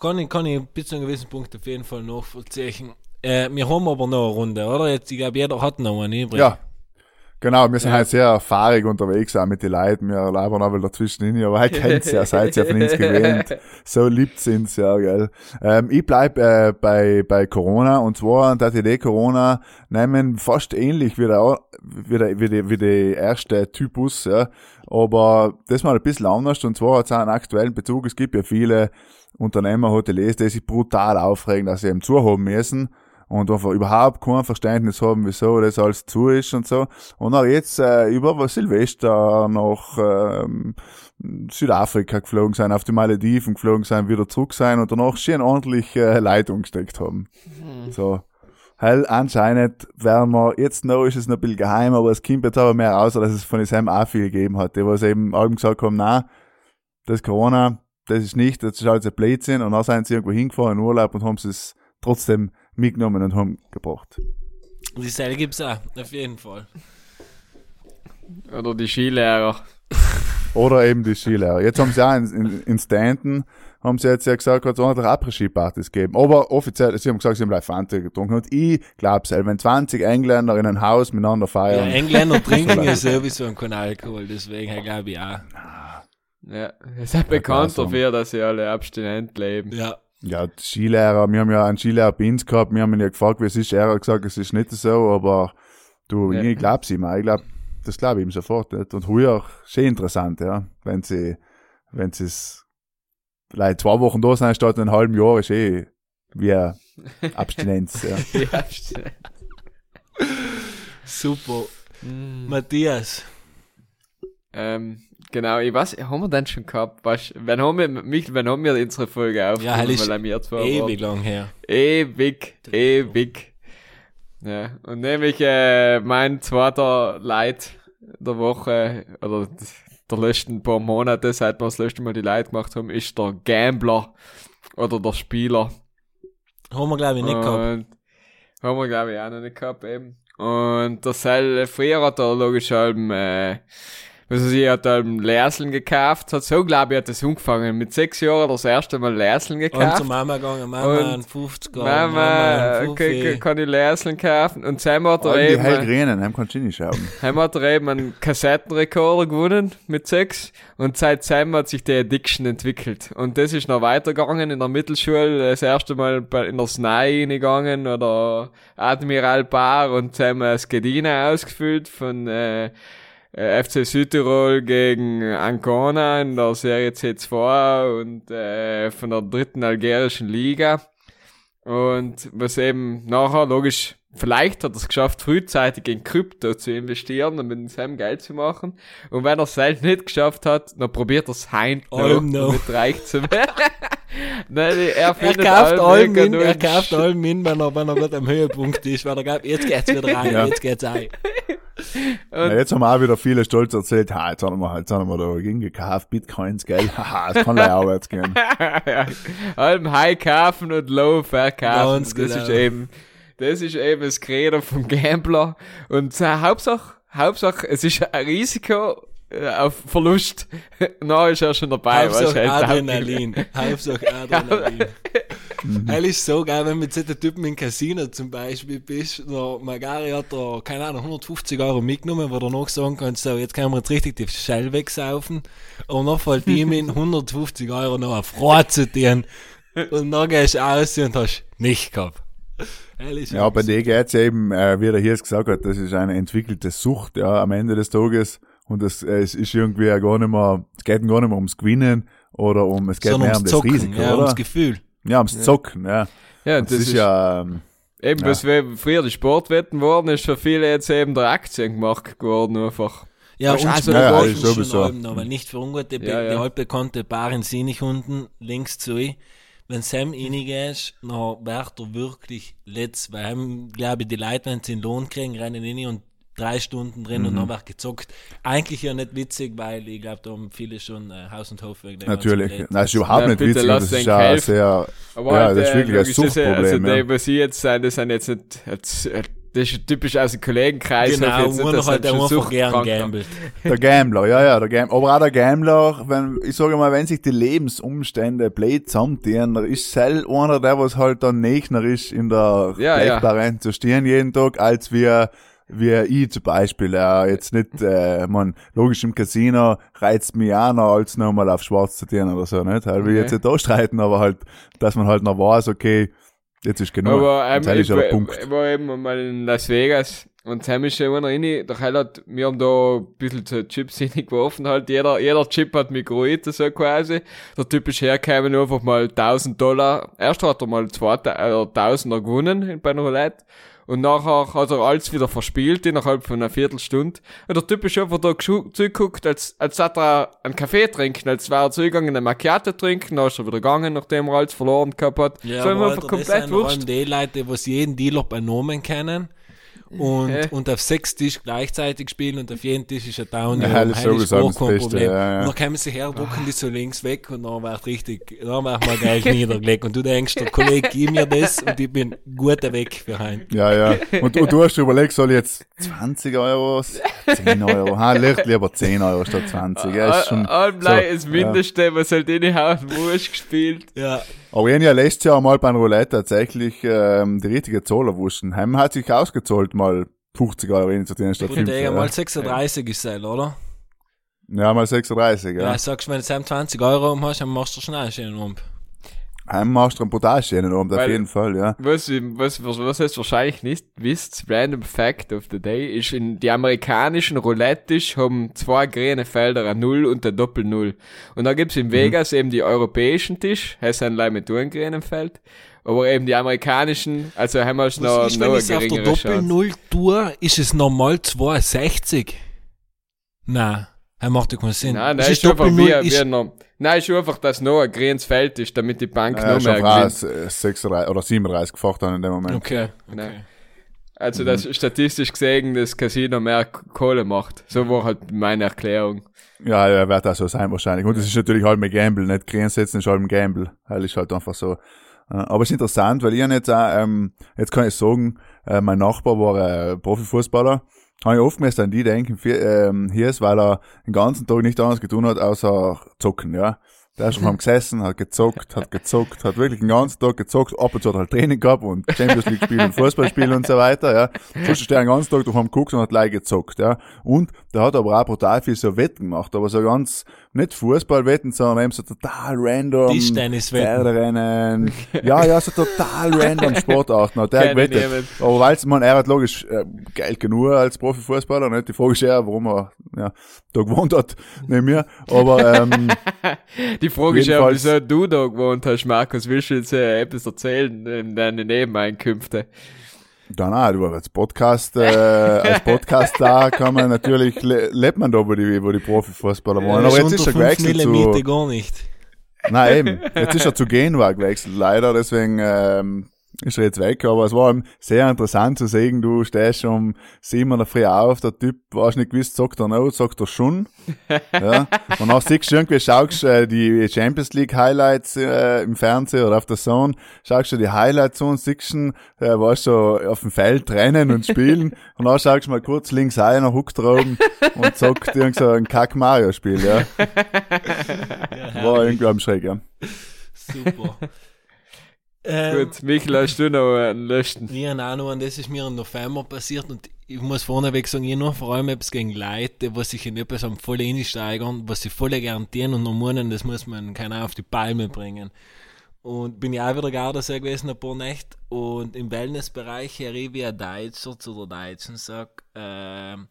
Kann ich, kann ich bis zu einem gewissen Punkt auf jeden Fall nachvollziehen. Äh, wir haben aber noch eine Runde, oder? Jetzt, ich glaube, jeder hat noch eine übrig. Ja. Genau, wir sind Ja. halt sehr fahrig unterwegs auch mit den Leuten. Wir labern auch wieder dazwischen hin, aber halt kennt's ja, seid ja von uns gewöhnt. So liebt sind's ja, gell. Ähm, ich bleib äh, bei, bei Corona und zwar dass die Corona nehmen fast ähnlich wie der, wie der, wie die, wie die erste Typus, ja. Aber das mal ein bisschen anders und zwar hat es auch einen aktuellen Bezug. Es gibt ja viele Unternehmer, Hoteliers, die sich brutal aufregen, dass sie eben zuhaben müssen und einfach überhaupt kein Verständnis haben, wieso das alles zu ist und so. Und auch jetzt äh, über Silvester nach ähm, Südafrika geflogen sein, auf die Malediven geflogen sein, wieder zurück sein und danach schön ordentlich äh, Leitung gesteckt haben. So. Hell, anscheinend werden wir, jetzt noch ist es noch ein bisschen geheim, aber es kommt jetzt aber mehr raus, dass es von Sam auch viel gegeben hat, die was eben allem gesagt haben, na, das Corona, das ist nicht, das ist alles ein Blödsinn und dann sind sie irgendwo hingefahren in Urlaub und haben sie es trotzdem mitgenommen und haben gebracht. Die Seil gibt's auch, auf jeden Fall. Oder die Skilehrer. Oder eben die Skilehrer. Jetzt haben sie auch in, in, in Stanton, haben sie jetzt ja gesagt, hat es ordentlich Après-Ski-Partys gegeben. Aber offiziell, sie haben gesagt, sie haben gleich Fanta getrunken. Und ich glaube selber, wenn 20 Engländer in ein Haus miteinander Ja, feiern, Engländer trinken ja sowieso keinen Alkohol, deswegen glaube ich auch. Ja, es ist bekannt klar, so. dafür, dass sie alle abstinent leben. Ja. Ja, die Skilehrer, wir haben ja einen Skilehrer bei uns gehabt, wir haben ihn ja gefragt, wie es ist, er hat gesagt, es ist nicht so, aber du, Ja. ich glaub's ihm auch, ich glaub, das glaube ich ihm sofort, nicht? und heuer, schön interessant, ja, wenn sie, wenn es vielleicht zwei Wochen da sein statt einem halben Jahr, ist eh wie Abstinenz. Ja. ja, stimmt. Super. Mm. Matthias. Ähm, genau, ich weiß, haben wir denn schon gehabt? Weißt, wann haben wir, Michael, wann haben wir unsere Folge auf? Ja, ist weil Ewig lang her. Ewig, ewig. Ja, und nämlich, äh, mein zweiter Leid der Woche, oder der letzten paar Monate, seit wir das letzte Mal die Leid gemacht haben, ist der Gambler oder der Spieler. Haben wir, glaube ich, nicht gehabt. Und haben wir, glaube ich, auch noch nicht gehabt, eben. Und der Sel, früher hat er logisch eben, äh, weiß ich, hat eben Lerseln gekauft, hat so, glaube ich, hat das angefangen. Mit sechs Jahren das erste Mal Lerseln Und gekauft. zur Mama gegangen, Mama Und ein 50er, Mama, Mama okay, 50. kann ich Lerseln kaufen. Und Sam hat er All die eben, hellgrünen, haben kannst du nicht schauen. Sam hat er eben einen Kassettenrekorder gewonnen mit sechs. Und seit Sam hat sich die Addiction entwickelt. Und das ist noch weitergegangen in der Mittelschule. Das erste Mal bei, in der SNAI gegangen oder Admiral Bar und Sam das Gedina ausgefüllt von, äh, FC Südtirol gegen Ancona in der Serie C2 und äh, von der dritten algerischen Liga. Und was eben nachher, logisch, vielleicht hat er es geschafft, frühzeitig in Krypto zu investieren und mit seinem Geld zu machen. Und wenn er es selbst nicht geschafft hat, dann probiert er es noch, Allem noch. damit reich zu werden. Nein, er Er kauft allem hin, er kauft allem hin, wenn er, wenn er gerade am Höhepunkt ist, weil er glaubt, jetzt geht's wieder rein, Ja. jetzt geht's ein. Ja, jetzt haben auch wieder viele stolz erzählt, ha, jetzt haben wir, jetzt haben wir da gekauft, Bitcoins, gell, haha, es kann gleich aufwärts gehen. ja. Allem High kaufen und Low verkaufen. Ganz das genau. ist eben, das ist eben das Credo vom Gambler. Und äh, Hauptsache, Hauptsache, es ist ein Risiko äh, auf Verlust. Na, ist er schon dabei. Hauptsache halt Adrenalin. Hauptsache Adrenalin. Eigentlich ist so geil, wenn du mit solchen Typen im Casino zum Beispiel bist, der Magari hat da, keine Ahnung, 150 Euro mitgenommen, wo du noch sagen kannst, so, jetzt können wir jetzt richtig die Shell wegsaufen, und dann fällt ihm in 150 Euro noch eine Freude zu dir, und dann gehst du aus und hast nicht gehabt. Ehrlich, Ja, bei dir geht's eben, äh, wie der hier es gesagt hat, das ist eine entwickelte Sucht, ja, am Ende des Tages. Und das, äh, es ist irgendwie ja gar nicht mehr, es geht gar nicht mehr ums Gewinnen oder um, es geht sondern mehr ums um das Zocken, Risiko, ja, oder? ums Gefühl. Ja, ums Zocken, ja. Ja, Und das, ist ja, ähm, eben, ja. was wir früher die Sportwetten wurden, ist für viele jetzt eben der Aktienmarkt geworden, einfach. Ja, und also wir ja, ja, ist sowieso. noch, weil nicht für ungute, Ja, ja. die altbekannte Bar in Sinichunden, links zu. Wenn Sam reingehst, dann wird er wirklich letzt, weil ihm, glaube ich, die Leute, wenn sie den Lohn kriegen, rennen rein und drei Stunden drin Mhm. und dann wird gezockt. Eigentlich ja nicht witzig, weil ich glaube, da haben viele schon äh, Haus und Hof wegen dem natürlich. Nein, ist überhaupt Ja, nicht witzig, das ist ja helfen. sehr, Aber Ja, halt, das ist äh, wirklich ein logisch, das Suchtproblem, Also, ja. die, was sie jetzt sind, das sind jetzt nicht, jetzt, äh, das ist typisch aus dem Kollegenkreis. Genau, jetzt das noch halt schon einfach gern gambelt. Der Gambler, ja, ja, der Gambler. Aber auch der Gambler, wenn, ich sage mal, wenn sich die Lebensumstände blöd zusammentun, dann ist sel einer, der was halt dann nächster ist, in der Ja, ja. Blackbarren zu stehen jeden Tag, als wir, wie ich zum Beispiel, ja, jetzt nicht, äh, man, logisch im Casino reizt mich auch noch, als nochmal auf schwarz zu gehen oder so, nicht? Halt, will Okay. jetzt nicht da streiten, aber halt, dass man halt noch weiß, okay, jetzt ist genug. Aber ähm, ich, war- Punkt. ich war eben mal in Las Vegas und Sam ist schon immer rein. Der hat, wir haben da ein bisschen so Chips hingeworfen halt. Jeder, jeder Chip hat mich geruht, so quasi. Der Typ ist hergekommen, einfach mal 1000 Dollar. Erst hat er mal 2000 er gewonnen bei einer Roulette. Und nachher hat er alles wieder verspielt, innerhalb von einer Viertelstunde. Und der Typ ist einfach da zugeguckt, als, als hat er einen Kaffee trinken, als wäre er zugegangen, einen Macchiato trinken, dann ist er wieder gegangen, nachdem er alles verloren gehabt hat. Ja, so aber Alter, das komplett sind vor allem die Leute, die jeden Dealer bei Namen kennen und, und auf sechs Tisch gleichzeitig spielen und auf jeden Tisch ist ein Down Ja, ja, das ist sowieso das Beste, ja, ja. Und dann kommen sie her, drucken die so links weg und dann wird richtig, dann wird mal Geld niedergelegt und du denkst, der Kollege, gib mir das und ich bin guter Weg für heim. Ja, ja. Und, und du hast dir überlegt, soll ich jetzt 20 Euro, 10 Euro, ha, leicht lieber 10 Euro statt 20. Ja, ist schon, Allem so, das Mindeste, was halt reinhauen, Wurst gespielt. Ja, aber ich habe ja letztes Jahr mal beim Roulette tatsächlich ähm, die richtige Zahl erwuscht. Heim hat sich ausgezahlt, mal 50 Euro reinzuziehen statt und 50. der mal Ja. 36 ist sein, oder? ja, mal 36, Ja, ja. sagst du, wenn du Sam 20 Euro hast, dann machst du schnell einen schönen Ump. Machst du einen Potage rein, auf jeden Fall, ja. Was, was, was, was ihr wahrscheinlich nicht wisst, Random Fact of the Day, ist in die amerikanischen Roulette-Tisch haben zwei grüne Felder, ein Null und ein Doppel-Null. Und da gibt's in Vegas eben die europäischen Tisch, heißt ein Leih mit einem grünen Feld. Aber eben die amerikanischen, also haben wir noch, Was ist, noch wenn eine ich auf der geringere Chance. Doppel-Null tue, ist es normal 62? Nein, er macht ja keinen Sinn. Nein, nein, ist einfach wie, wie noch, nein, ist einfach, dass noch ein grünes Feld ist, damit die Bank Ja, noch mehr gewinnt. äh, 36 oder 37 gefacht haben in dem Moment. Okay, Nein. okay. Also, dass statistisch gesehen das Casino mehr Kohle macht. So war halt meine Erklärung. Ja, ja, wird auch so sein wahrscheinlich. Und das ist natürlich halt ein Gamble, nicht Green setzen ist halt ein Gamble. Halt ist halt einfach so. Äh, Aber es ist interessant, weil ich jetzt auch, ähm, jetzt kann ich sagen, äh, mein Nachbar war äh, Profifußballer. Habe ich oft gemerkt, an die denken, viel, ähm, hier ist, weil er den ganzen Tag nichts anderes getan hat, außer zocken, ja. Der ist schon gesessen, hat gezockt, hat gezockt, hat wirklich den ganzen Tag gezockt, ab und zu hat er halt Training gehabt und Champions League spielen und Fußball spielen und so weiter, ja. Sonst ist der den ganzen Tag daheim geguckt und hat gleich gezockt, ja. Und der hat aber auch brutal viel so Wetten gemacht, aber so ganz, nicht Fußballwetten, sondern eben so total random. Tischtenniswetten. Ja, ja, so total random Sportarten hat gewettet. Aber weil's, man, er hat logisch äh, Geld genug als Profifußballer, nicht? Die Frage ist eher, warum er, ja, da gewohnt hat, neben mir. Aber, ähm, Die Frage ist ja, wieso du da gewohnt hast, Markus. Willst du jetzt äh, etwas erzählen in deine Nebeneinkünfte? Dann auch, du als Podcast, äh, als Podcast da kann man natürlich, le lebt man da, wo die, wo die Profifußballer waren. Aber jetzt ist er gewechselt zu, gar nicht. nein eben, jetzt ist er zu Genua gewechselt, leider, deswegen, ähm, ist er jetzt weg, aber es war ihm sehr interessant zu sehen, du stehst um sieben in der Früh auf, der Typ, warst nicht gewiss, sagt er no, sagt er schon, ja, und dann siehst du irgendwie, schaust äh, die Champions League Highlights äh, im Fernsehen oder auf der Zone, schaust du die Highlights an, siehst du, äh, warst so auf dem Feld rennen und spielen und dann schaust du mal kurz links ein, dann huckt er oben und zockt irgend so ein Kack-Mario-Spiel, ja. War irgendwie am Schräg, ja. Super. Ähm, Gut, Michael, hast du noch einen letzten? Ich habe auch noch, und das ist mir im November passiert und ich muss vorneweg sagen, ich nur vor allem etwas gegen Leute, was sich in etwas am voll einsteigern, was sie voll garantieren und noch meinen, das muss man keiner auf die Palme bringen. Und bin ja auch wieder Gardasee gewesen, ein paar Nächte. Und im Wellnessbereich höre ich wie ein Deutscher zu der Deutschen sagt, ähm,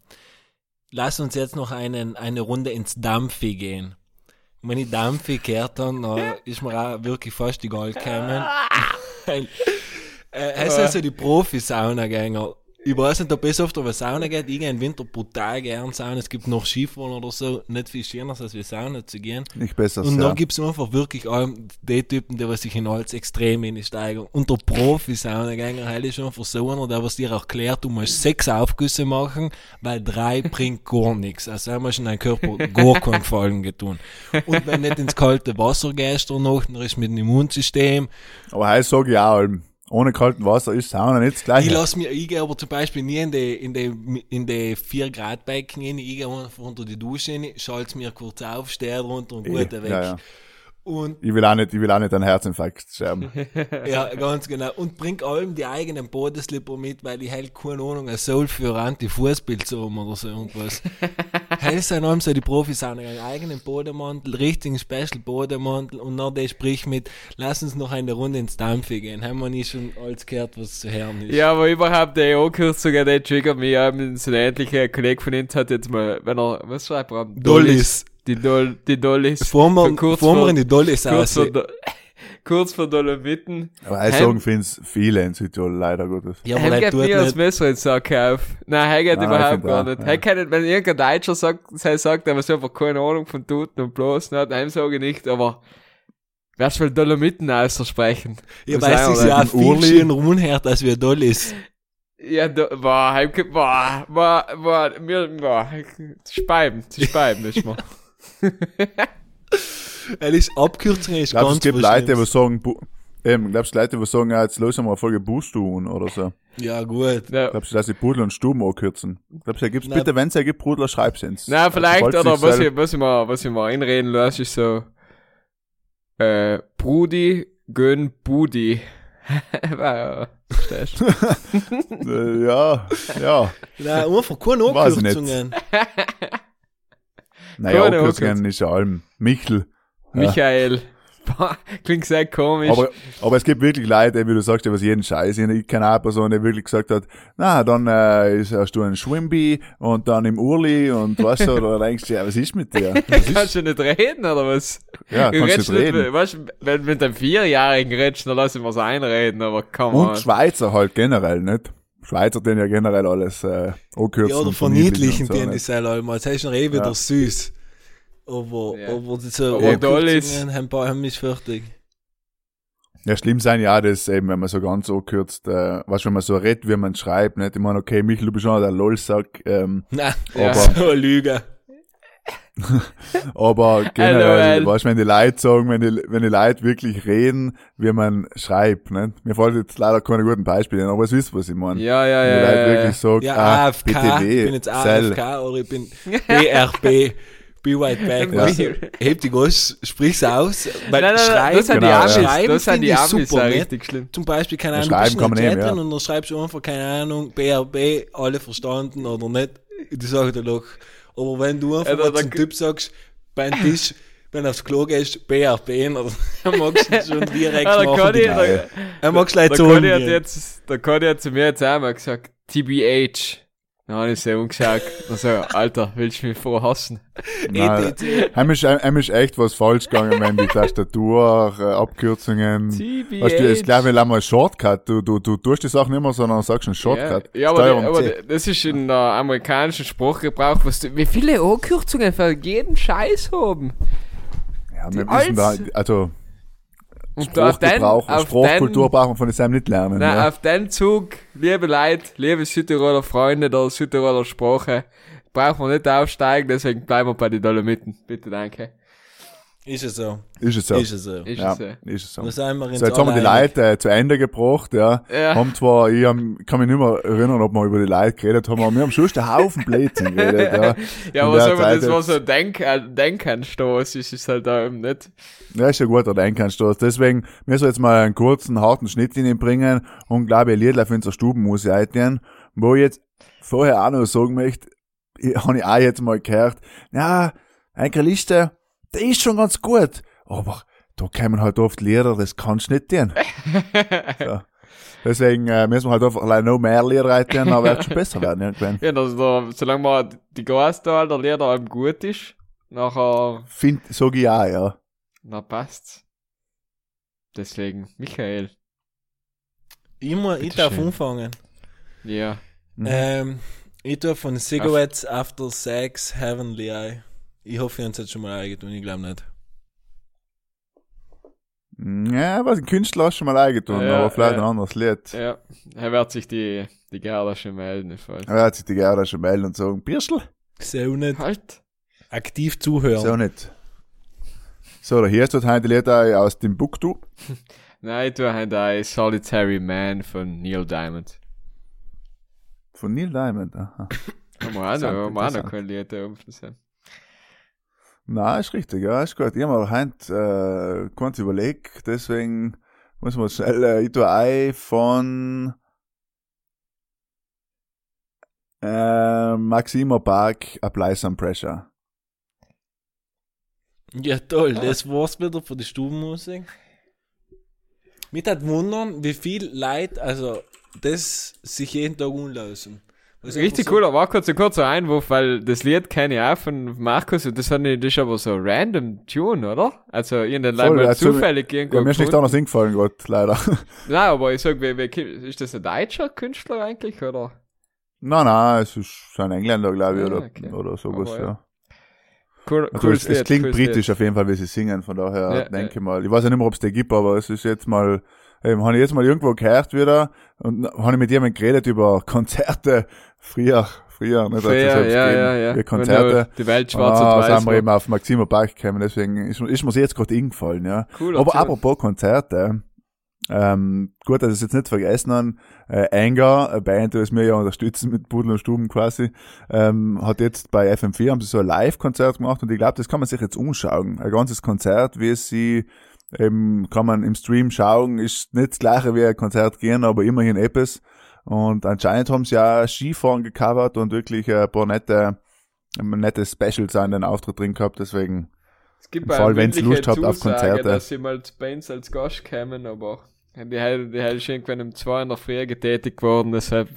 lass uns jetzt noch einen, eine Runde ins Dampfi gehen. Wenn ich Dampfi gehört habe, dann ist mir auch wirklich fast die Gold gekommen. Weil, äh, es sind so die Profi-Saunagänger. Ich weiß nicht, ob es oft auf eine Sauna geht. Ich gehe im Winter brutal gern Sauna. Es gibt noch Skifahren oder so. Nicht viel schöner, als wir Sauna zu gehen. Nicht besser, Und ja. dann gibt's einfach wirklich auch die Typen, die was sich in alles extrem einsteigen. Und der Profi-Saunagänger halt ist einfach so einer, der was dir erklärt, du musst sechs Aufgüsse machen, weil drei bringt gar nichts. Also haben wir schon deinem Körper gar keinen Gefallen getan. Und wenn du nicht ins kalte Wasser gehst danach, dann ist mit dem Immunsystem. Aber heißt sage ich auch, ohne kalten Wasser ist Sauna nicht das Gleiche. Ich lass mir, ich gehe aber zum Beispiel nie in die, in die, in die 4 Grad Becken rein, ich gehe unter die Dusche rein, schalte mir kurz auf, stehe drunter und gut weg. ja, ja. Und Ich will auch nicht, ich will auch nicht an Herzinfarkt sterben. Ja, ganz genau. Und bring allem die eigenen Bodenslipper mit, weil ich halt keine Ahnung, ein Soul für Anti-Fußbild zu haben oder so irgendwas. Heil sind allem so die Profis haben einen eigenen Bodenmantel, richtigen Special Bodenmantel und dann der spricht mit, lass uns noch eine Runde ins Dampfe gehen. Haben wir nicht schon alles gehört, was zu hören ist. Ja, aber überhaupt die Ankurzung, der triggert mich auch. So ein ähnlicher Kollege von uns hat jetzt mal, wenn er, was schreibt er? Dollis. Die Doll, die Dollis. Bevor wir, Kurz bevor wir vor- in die Dollis kurz vor. Do kurz vor Dolomiten. Aber ich sagen, find's viele in Südtirol, leider Gottes. Ja, aber geht das nicht. Messer ins Sack auf. Nein, heim geht Nein, ich überhaupt gar auch, nicht. ja. Heim kann nicht, wenn irgendein Deutscher sagt, sei sagt, er einfach keine Ahnung von Toten und bloß nicht, heim sage ich nicht, aber Wärst du Dolomiten aussprechen? Ich Das weiß, ist es auch ja viel schön rumhört, als wir Dollis. Ja, da, boah, boah, boah, boah, mir, boah, Speiben, zu Speiben ist mir. Ist Abkürzung ist Ich glaube, ganz es gibt Leute, die sagen, eben, glaubst du, Leute, die sagen, ja, jetzt lösen wir eine Folge Bustuun oder so. Ja, gut. Ja. Glaubst du, dass die Pudel und Stuben ankürzen? Glaubst du, gibt's Na- bitte, wenn es ja gibt, Pudler, schreib's ins. Na, vielleicht, Also, oder was ich, was ich mal, was ich mal einreden lasse, ist so, äh, Brudi, Gön, Budi. ja, Äh, ja, ja. Nein, einfach keine. Abkürzungen. Naja, Abkürzungen ist ja allem. Michel. Ja. Michael, Klingt sehr komisch. Aber, aber es gibt wirklich Leute, wie du sagst, die was jeden Scheiß. Ich kenne eine Person, die wirklich gesagt hat, na, dann äh, ist, hast du ein Schwimbi und dann im Urli und was so, oder denkst du, ja, was ist mit dir? Was ist, kannst du nicht reden, oder was? ja, Du kannst nicht reden. Mit, weißt, wenn mit einem Vierjährigen redest, dann lassen wir es einreden, aber komm Und. Schweizer halt generell, nicht? Schweizer den ja generell alles äh, ankürzen. Ja, oder verniedlichen und so, den ist ja einmal. Das ist noch eh wieder Ja. süß. Aber, Ja. aber diese Aber toll ist- Abkürzungen haben bei haben ist fertig. Ja, schlimm sein ja, das eben, wenn man so ganz so kürzt, äh, weißt du, wenn man so redet, wie man schreibt, nicht? Ich meine, okay, Michael, du bist schon der LOL-Sack, ähm, Nein, Ja. aber, so eine Lüge. Aber generell, LOL. weißt du, wenn die Leute sagen, wenn die, wenn die Leute wirklich reden, wie man schreibt, nicht? Mir fällt jetzt leider keine guten Beispiele, ein, aber es wisst, was ich meine. Ja, ja, Wenn die ja. Leute ja, wirklich sagen, Ja, ah, AFK, ich BTW, bin jetzt Cell. AFK oder ich bin BRB, Be White Back. Ja. Weißt du, Heb die Gas, sprich's aus. Weil Nein, nein, nein, schreiben, das sind die Genau, ja. Amis, schreiben das sind die ich Amis, super, ja, nicht? richtig schlimm. Zum Beispiel, keine Ja, Ahnung, du schreiben bist in ja. und dann schreibst du einfach, keine Ahnung, BRB, alle verstanden oder nicht. Die sagen dir doch. Aber wenn du einfach Ja, mal zum Typ sagst, beim Tisch, wenn du aufs Klo gehst, BRB, oder dann magst du schon direkt Ja, machen. kann ich, Reihe. da, Er magst gleich so kann ich hat zu mir jetzt einmal gesagt, TBH. Dann habe ich so umgeschaut. Dann so, Alter, willst du mich vorhassen? Nein. Heim ist, ist echt was falsch gegangen, wenn die Tastatur, äh, Abkürzungen, TBH. weißt du, ich glaube, wir haben mal Shortcut, du, du, du tust die Sachen immer, sondern sagst einen Shortcut. Ja, ja aber, die, aber das ist in der amerikanischen Sprachgebrauch, was du, wie viele Abkürzungen für jeden Scheiß haben. Ja, wir wissen da, also, Und auf den, auf Sprachkultur den, brauchen wir von dem nicht lernen. nein, ja. auf den Zug, liebe Leute, liebe Südtiroler Freunde der Südtiroler Sprache, brauchen wir nicht aufsteigen, deswegen bleiben wir bei den Dolomiten. Bitte, danke. Ist es so. Ist es so. Ist es so. Ist ja, es so. ist es so. Da sind wir uns So, jetzt haben wir die. Leute äh, zu Ende gebracht, ja. Ja. Haben zwar, ich hab, kann mich nicht mehr erinnern, ob wir über die Leute geredet haben, aber wir haben schon einen Haufen Blödsinn geredet, ja. Ja, aber sagen wir, das war so ein Denk, ein Denkanstoß, ist es halt da eben nicht. Ja, ist ein guter Denkanstoß. Deswegen müssen wir jetzt mal einen kurzen, harten Schnitt in ihn bringen und glaube ich, ein Liedl für unsere Stubenmusik eingehen, wo ich jetzt vorher auch noch sagen möchte, ich, habe ich auch jetzt mal gehört, ja, eine Liste, der ist schon ganz gut, aber da kommen halt oft Lieder, das kannst du nicht tun. ja. Deswegen äh, müssen wir halt einfach allein noch mehr Lieder reintun, aber wird schon besser werden irgendwann. Ja, also da, solange man die Großteil der Lieder eben gut ist, nachher, Find, sag ich auch, ja. na passt's. Deswegen, Michael. Immer, ich darf schön. anfangen. Ja. Mhm. Ähm, ich darf von Cigarettes After Sex Heavenly Eye. Ich hoffe, ihr habt es jetzt schon mal eingetan, ich glaube nicht. Ja, was ein Künstler hast du schon mal eingetan, Ja, aber vielleicht ja. ein anderes Lied. Ja, er wird sich die, die Gerda schon melden, im Fall. Er hat sich die Gerda schon melden und sagen, Birschel? So nicht. Halt. Aktiv zuhören. So nicht. So, da hier ist dort heute Lied aus dem Buktu. Nein, ich tue halt ein Solitary Man von Neil Diamond. Von Neil Diamond. Aha. Haben wir auch noch, Interessant, haben wir auch noch interessant. kein Lied da umgesetzt. Nein, ist richtig, ja, ist gut. Ich habe mir heute äh, kurz überlegt, deswegen muss man schnell, äh, ich tue ein von äh, Maximo Park, Apply Some Pressure. Ja, toll, das war's wieder für die Stubenmusik. Mich hat wundern, wie viel Leute, also, das sich jeden Tag unlösen. Was Richtig einfach so- cool, aber auch kurz ein kurzer Einwurf, weil das Lied kenne ich auch von Markus und das, hat nicht, das ist aber so random Tune, oder? Also, ich Voll, Leute also, zufällig irgendwo Ja, mir ist nicht anders hingefallen, Gott, leider. Nein, aber ich sag, wer, wer, ist das ein deutscher Künstler eigentlich, oder? nein, nein, es ist ein Engländer, glaube ich, Ah, oder, okay. oder sowas, Aber ja. ja. Cool, Also cooles es, es klingt cooles britisch Lied. auf jeden Fall, wie sie singen, von daher Ja, denke ja. ich mal. Ich weiß ja nicht mehr, ob es den gibt, aber es ist jetzt mal, eben, habe ich jetzt mal irgendwo gehört wieder und habe ich mit jemandem geredet über Konzerte früher, früher, nicht? Fair, Also ja, ja, ja. Wenn Konzerte. Die Welt schwarz ah, und weiß sind wir eben auf Maximo Park gekommen, deswegen ist, ist mir jetzt gerade eingefallen, ja. Cooler Aber apropos Konzerte, ähm, gut, dass ich es jetzt nicht vergessen habe, äh, Anger, eine Band, die es mir ja unterstützen mit Pudel und Stuben quasi, ähm, hat jetzt bei FM4 haben sie so ein Live-Konzert gemacht und ich glaube, das kann man sich jetzt umschauen. Ein ganzes Konzert, wie es sie eben kann man im Stream schauen, ist nicht das gleiche wie ein Konzert gehen, aber immerhin etwas. Und anscheinend haben sie ja Skifahren gecovert und wirklich ein paar nette, nette Specials an den Auftritt drin gehabt, deswegen Es gibt Vor allem, wenn's mündliche Lust habt auf Konzerte. dass sie mal zu Bands als Gast kämen, aber die hätte die hätte schon irgendwann um zwei in der Früh getätigt worden, deshalb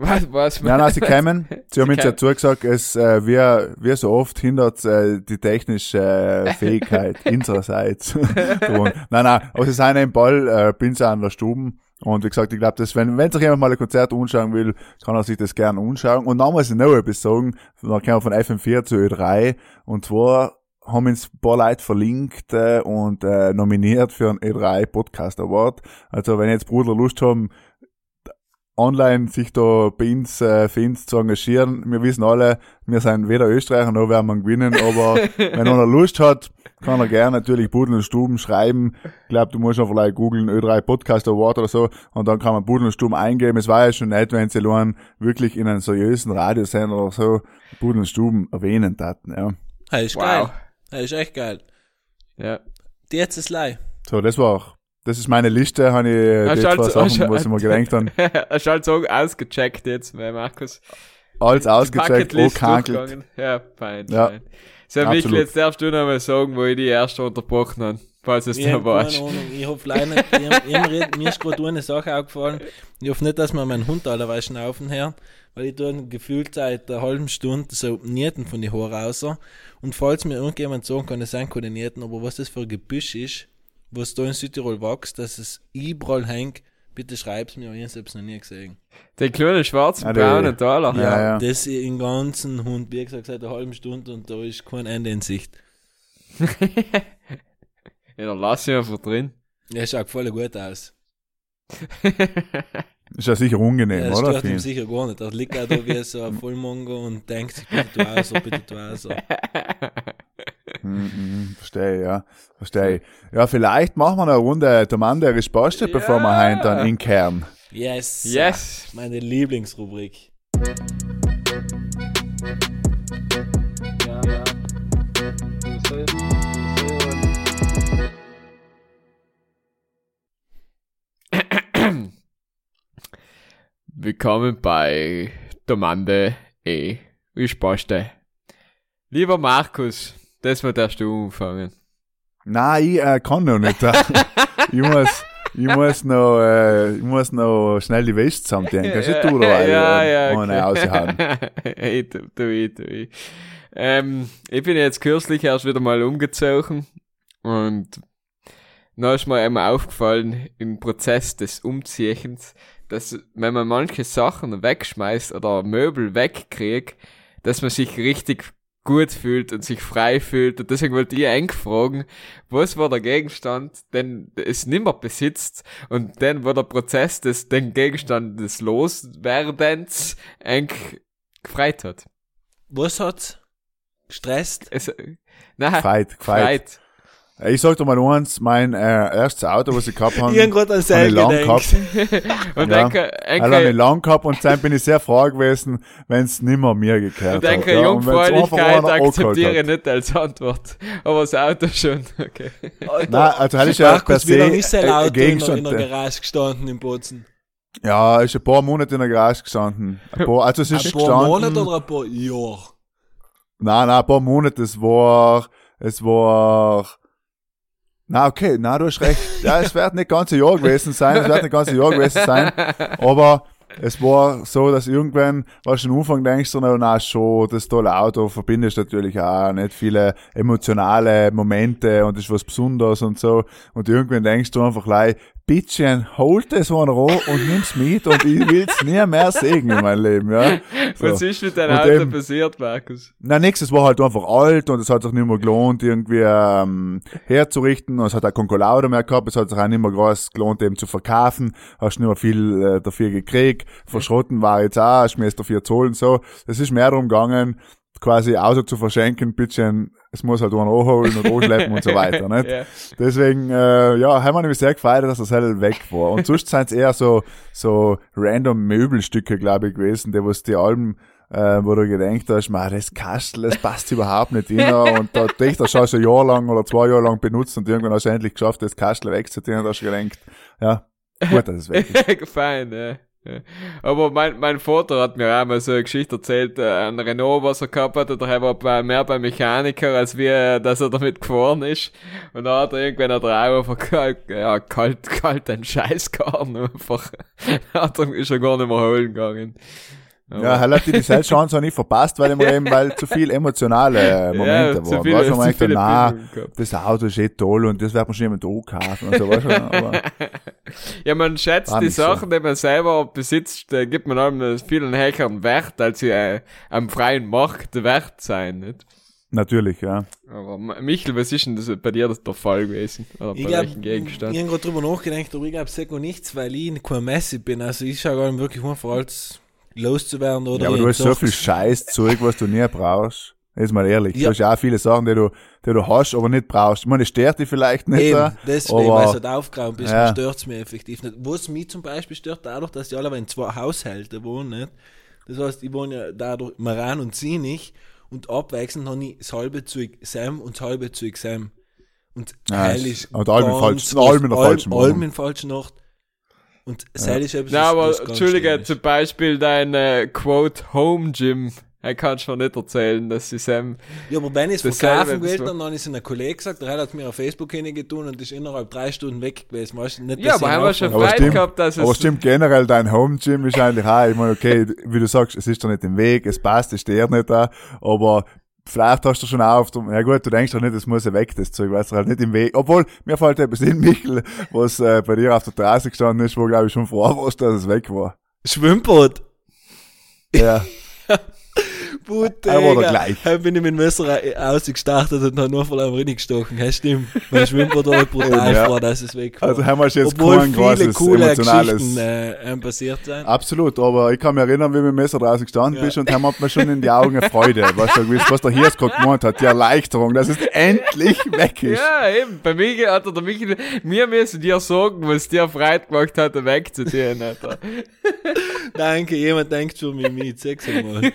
was, was Nein, nein, sie kämen. Sie haben uns ja zugesagt, es, äh, wir, wir so oft hindert äh, die technische äh, Fähigkeit unsererseits. nein, nein, aber sie sind im Ball, äh, bin sie an der Stuben. Und wie gesagt, ich glaube, dass wenn, wenn sich jemand mal ein Konzert anschauen will, kann er sich das gerne anschauen. Und dann muss ich noch etwas sagen, dann kommen wir von FM4 zu Ö3. Und zwar haben uns ein paar Leute verlinkt äh, und äh, nominiert für einen E3 Podcast Award. Also wenn jetzt Bruder Lust haben, online sich da bei uns, äh, für uns zu engagieren. Wir wissen alle, wir sind weder Österreicher noch werden wir gewinnen, aber wenn einer Lust hat, kann er gerne natürlich Budel und Stuben schreiben. Ich glaube, du musst auch vielleicht googeln Ö3 Podcast Award oder so und dann kann man Budel und Stuben eingeben. Es war ja schon nett, wenn sie allein wirklich in einem seriösen Radiosender oder so Budel und Stuben erwähnen taten, ja. Das ist Wow. geil. Das ist echt geil. ja. Die jetzt ist lei. So, das war auch, das ist meine Liste, habe ich äh, die zwei also- Sachen, was ich mir gedacht habe, Hast du halt so ausgecheckt jetzt, weil Markus. alles ausgecheckt, gehankelt. durchgegangen. Ja, fein, Ja. fein. So, Absolut. Michael, jetzt darfst du noch mal sagen, wo ich die erste unterbrochen habe, falls es Ich da. Ahnung, ich hoffe leider nicht, ich, ich, mir ist gerade eine Sache aufgefallen, ich hoffe nicht, dass mir mein Hund allerweil schnaufen her, weil ich tue gefühlt seit einer halben Stunde so Nieten von die Haare raus und falls mir irgendjemand sagen kann, es sind keine Nieten, aber was das für ein Gebüsch ist, was da in Südtirol wächst, dass es überall hängt, bitte schreib's mir, ich hab's noch nie gesehen. Den kleinen schwarzen, Ah, braunen Taler. Ja, ja. Das im ganzen Hund, wie gesagt, seit einer halben Stunde und da ist kein Ende in Sicht. Ja, dann lass ich einfach drin. Er schaut voll gut aus. Ist ja sicher unangenehm, Ja, das oder? stört ihm sicher gar nicht. Er liegt auch da wie so ein Vollmongo und denkt sich, bitte tu auch so, bitte tu auch so. Mhm, mhm, verstehe, ja. Verstehe. ich. Ja, vielleicht machen wir eine Runde Tomanderisch Poste, Ja. bevor wir heim dann in Kern. Yes. Yes. Meine Lieblingsrubrik. Ja, ja. Willkommen bei Domande E. Wie Spaste. Lieber Markus, das wird darfst du anfangen. Nein, ich äh, kann noch nicht. ich muss, ich muss noch, äh, ich muss noch schnell die Wäsche zusammendenken. Kannst du da ja, äh, ja, ohne aushauen. ich, tu, tu, ich, tu, ich. Ähm, ich bin jetzt kürzlich erst wieder mal umgezogen und da ist mir einmal aufgefallen im Prozess des Umziehens, dass wenn man manche Sachen wegschmeißt oder Möbel wegkriegt, dass man sich richtig gut fühlt und sich frei fühlt. Und deswegen wollte ich eng fragen, was war der Gegenstand, den es nimmer besitzt und dann war der Prozess des den Gegenstand des Loswerdens eng gefreit hat. Was hat's? Gestresst? Es, nein, Freit, gefreit. gefreit. Ich sag dir mal eins, mein äh, erstes Auto, was ich gehabt habe, Ich hab grad an habe ich Seil lang gehabt. Und Ja. denke, Also habe ich denke, lang gehabt und dann bin ich sehr froh gewesen, wenn es nimmer mir gekehrt denke hat. Ja, und wenn's einfach Jungfräulichkeit akzeptiere ich nicht als Antwort. Aber das Auto schon, okay. Nein, also das ist ja per Markus, wie lange ist se sein ein Auto in der, in der Garage gestanden in Bozen? Ja, ist ein paar Monate in der Garage gestanden. Ein paar, also es ist Ein paar gestanden. Monate oder ein paar Jahre? Nein, nein, ein paar Monate. Es war, es war, na okay, na du hast recht. Ja, es wird nicht ganz ein Jahr gewesen sein, es wird nicht ganz ein Jahr gewesen sein, aber es war so, dass irgendwann, was du am Anfang denkst, du, na, schon, das tolle Auto verbindest natürlich auch nicht viele emotionale Momente und ist was Besonderes und so. Und irgendwann denkst du einfach gleich, Bittchen, holt es einer an und nimm's mit und ich will's nie mehr sehen in meinem Leben, ja. So. Was ist mit deinem Auto eben- passiert, Markus? Na, nix, es war halt einfach alt und es hat sich nicht mehr gelohnt, irgendwie ähm, herzurichten. Und es hat auch kein Lauda mehr gehabt, es hat sich auch nicht mehr groß gelohnt, eben zu verkaufen. Hast nicht mehr viel äh, dafür gekriegt. Verschrotten war jetzt auch, hast mir jetzt dafür zahlen, so. Es ist mehr darum gegangen, quasi Auto zu verschenken, bisschen, es muss halt einer anholen und anschleppen und so weiter, nicht? Ja. Deswegen, äh, ja, haben wir nämlich sehr gefeiert, dass das halt weg war. Und sonst sind es eher so, so random Möbelstücke, glaube ich, gewesen, die was die Alben, äh, wo du gedacht hast, man, das Kastel, das passt überhaupt nicht rein. Und da dich das schon ein Jahr lang oder zwei Jahre lang benutzt und irgendwann hast du endlich geschafft, das Kastel wegzutun und hast du gedacht, ja, gut, dass es weg ist. Fein, ja. Ja. Aber mein, mein Vater hat mir auch mal so eine Geschichte erzählt, äh, ein Renault, was er gehabt hat, und er war bei, mehr beim Mechaniker, als wie, äh, dass er damit gefahren ist. Und da hat er irgendwann eine Drei einfach kalt, ja, kalt, kalt ein Scheißgarn einfach. hat er mich schon gar nicht mehr holen gegangen. Aber- Ja, er hat die Chance auch nicht verpasst, weil immer eben, weil zu viel emotionale Momente zu waren. viele, Weißt du, man denkt, na, das Auto ist eh toll und das wird man schon jemand kaufen und so, weißt du, aber, Ja, man schätzt die nicht so. Sachen, die man selber besitzt, äh, gibt man einem viel einen höheren Wert, als sie äh, am freien Markt wert sein, nicht? natürlich, ja. Aber Michel, was ist denn das bei dir das der Fall gewesen? Oder Ich bei glaube, welchem ich Gegenstand? habe gerade drüber nachgedacht, aber ich glaube, sag nichts, weil ich kein Messi bin. Also ich schaue gar nicht wirklich einfach als loszuwerden oder Ja, aber du hast so viel Scheißzeug, was du nie brauchst. Jetzt mal ehrlich. Ja. Du hast ja auch viele Sachen, die du, die du hast, aber nicht brauchst. Ich meine, es stört dich vielleicht nicht. Eben, äh, deswegen, aber- weil es halt aufgeräumt ist, Ja. stört es mich effektiv nicht. Was mich zum Beispiel stört, dadurch, dass die alle in zwei Haushalten wohnen, nicht? Das heißt, ich wohne ja dadurch Maran und sie nicht und abwechselnd habe ich das halbe Zeug Sam und das halbe Zeug Sam. Und Ja, Heil ist und allem falsch- allem in der falschen Allem Wohnung. in falschen Nacht. Und Heil ist etwas, das- aber das Entschuldige, zum Beispiel dein äh, Quote Home Gym. Er kannst mir nicht erzählen, dass sie Sam. Ja, aber wenn ich es verkaufen will, dann habe ich es einem Kollegen gesagt, der hat mir auf Facebook hingetan und ist innerhalb drei Stunden weg gewesen. Weißt du, nicht, Ja, dass aber ich haben wir schon. Aber Freude stimmt, gehabt, dass es. aber stimmt generell, dein Home Gym ist eigentlich auch, ich meine, okay, wie du sagst, es ist doch nicht im Weg, es passt, es steht nicht da, aber vielleicht hast du schon auf, ja gut, du denkst doch nicht, es muss ja weg, das Zeug, weißt du, halt nicht im Weg. Obwohl, mir fällt etwas in, Michel, was äh, bei dir auf der Terrasse gestanden ist, wo, glaube ich, schon froh warst, dass es weg war. Schwimmbad. Ja, Er war da gleich. Dann bin ich mit dem Messer ausgestartet und habe nur voll am Ring gestochen. Ja, stimmt. Mein Schwimmbad war brutal Ja. froh, dass es weg war. also haben wir jetzt Obwohl kein großes coole emotionales... Geschichten äh, passiert sind. Absolut, aber ich kann mich erinnern, wie wir mit dem Messer draußen gestanden Ja. bist und haben hat mir schon in die Augen eine Freude. Weißt du, was der Hirs gerade gemeint hat, die Erleichterung, dass es endlich weg ist. Ja, eben. Bei Michael hat er der Michael, mir müssen dir sagen, was dir Freude gemacht hat, wegzutun, Alter. Danke, jemand denkt mich mit. Sag's mal.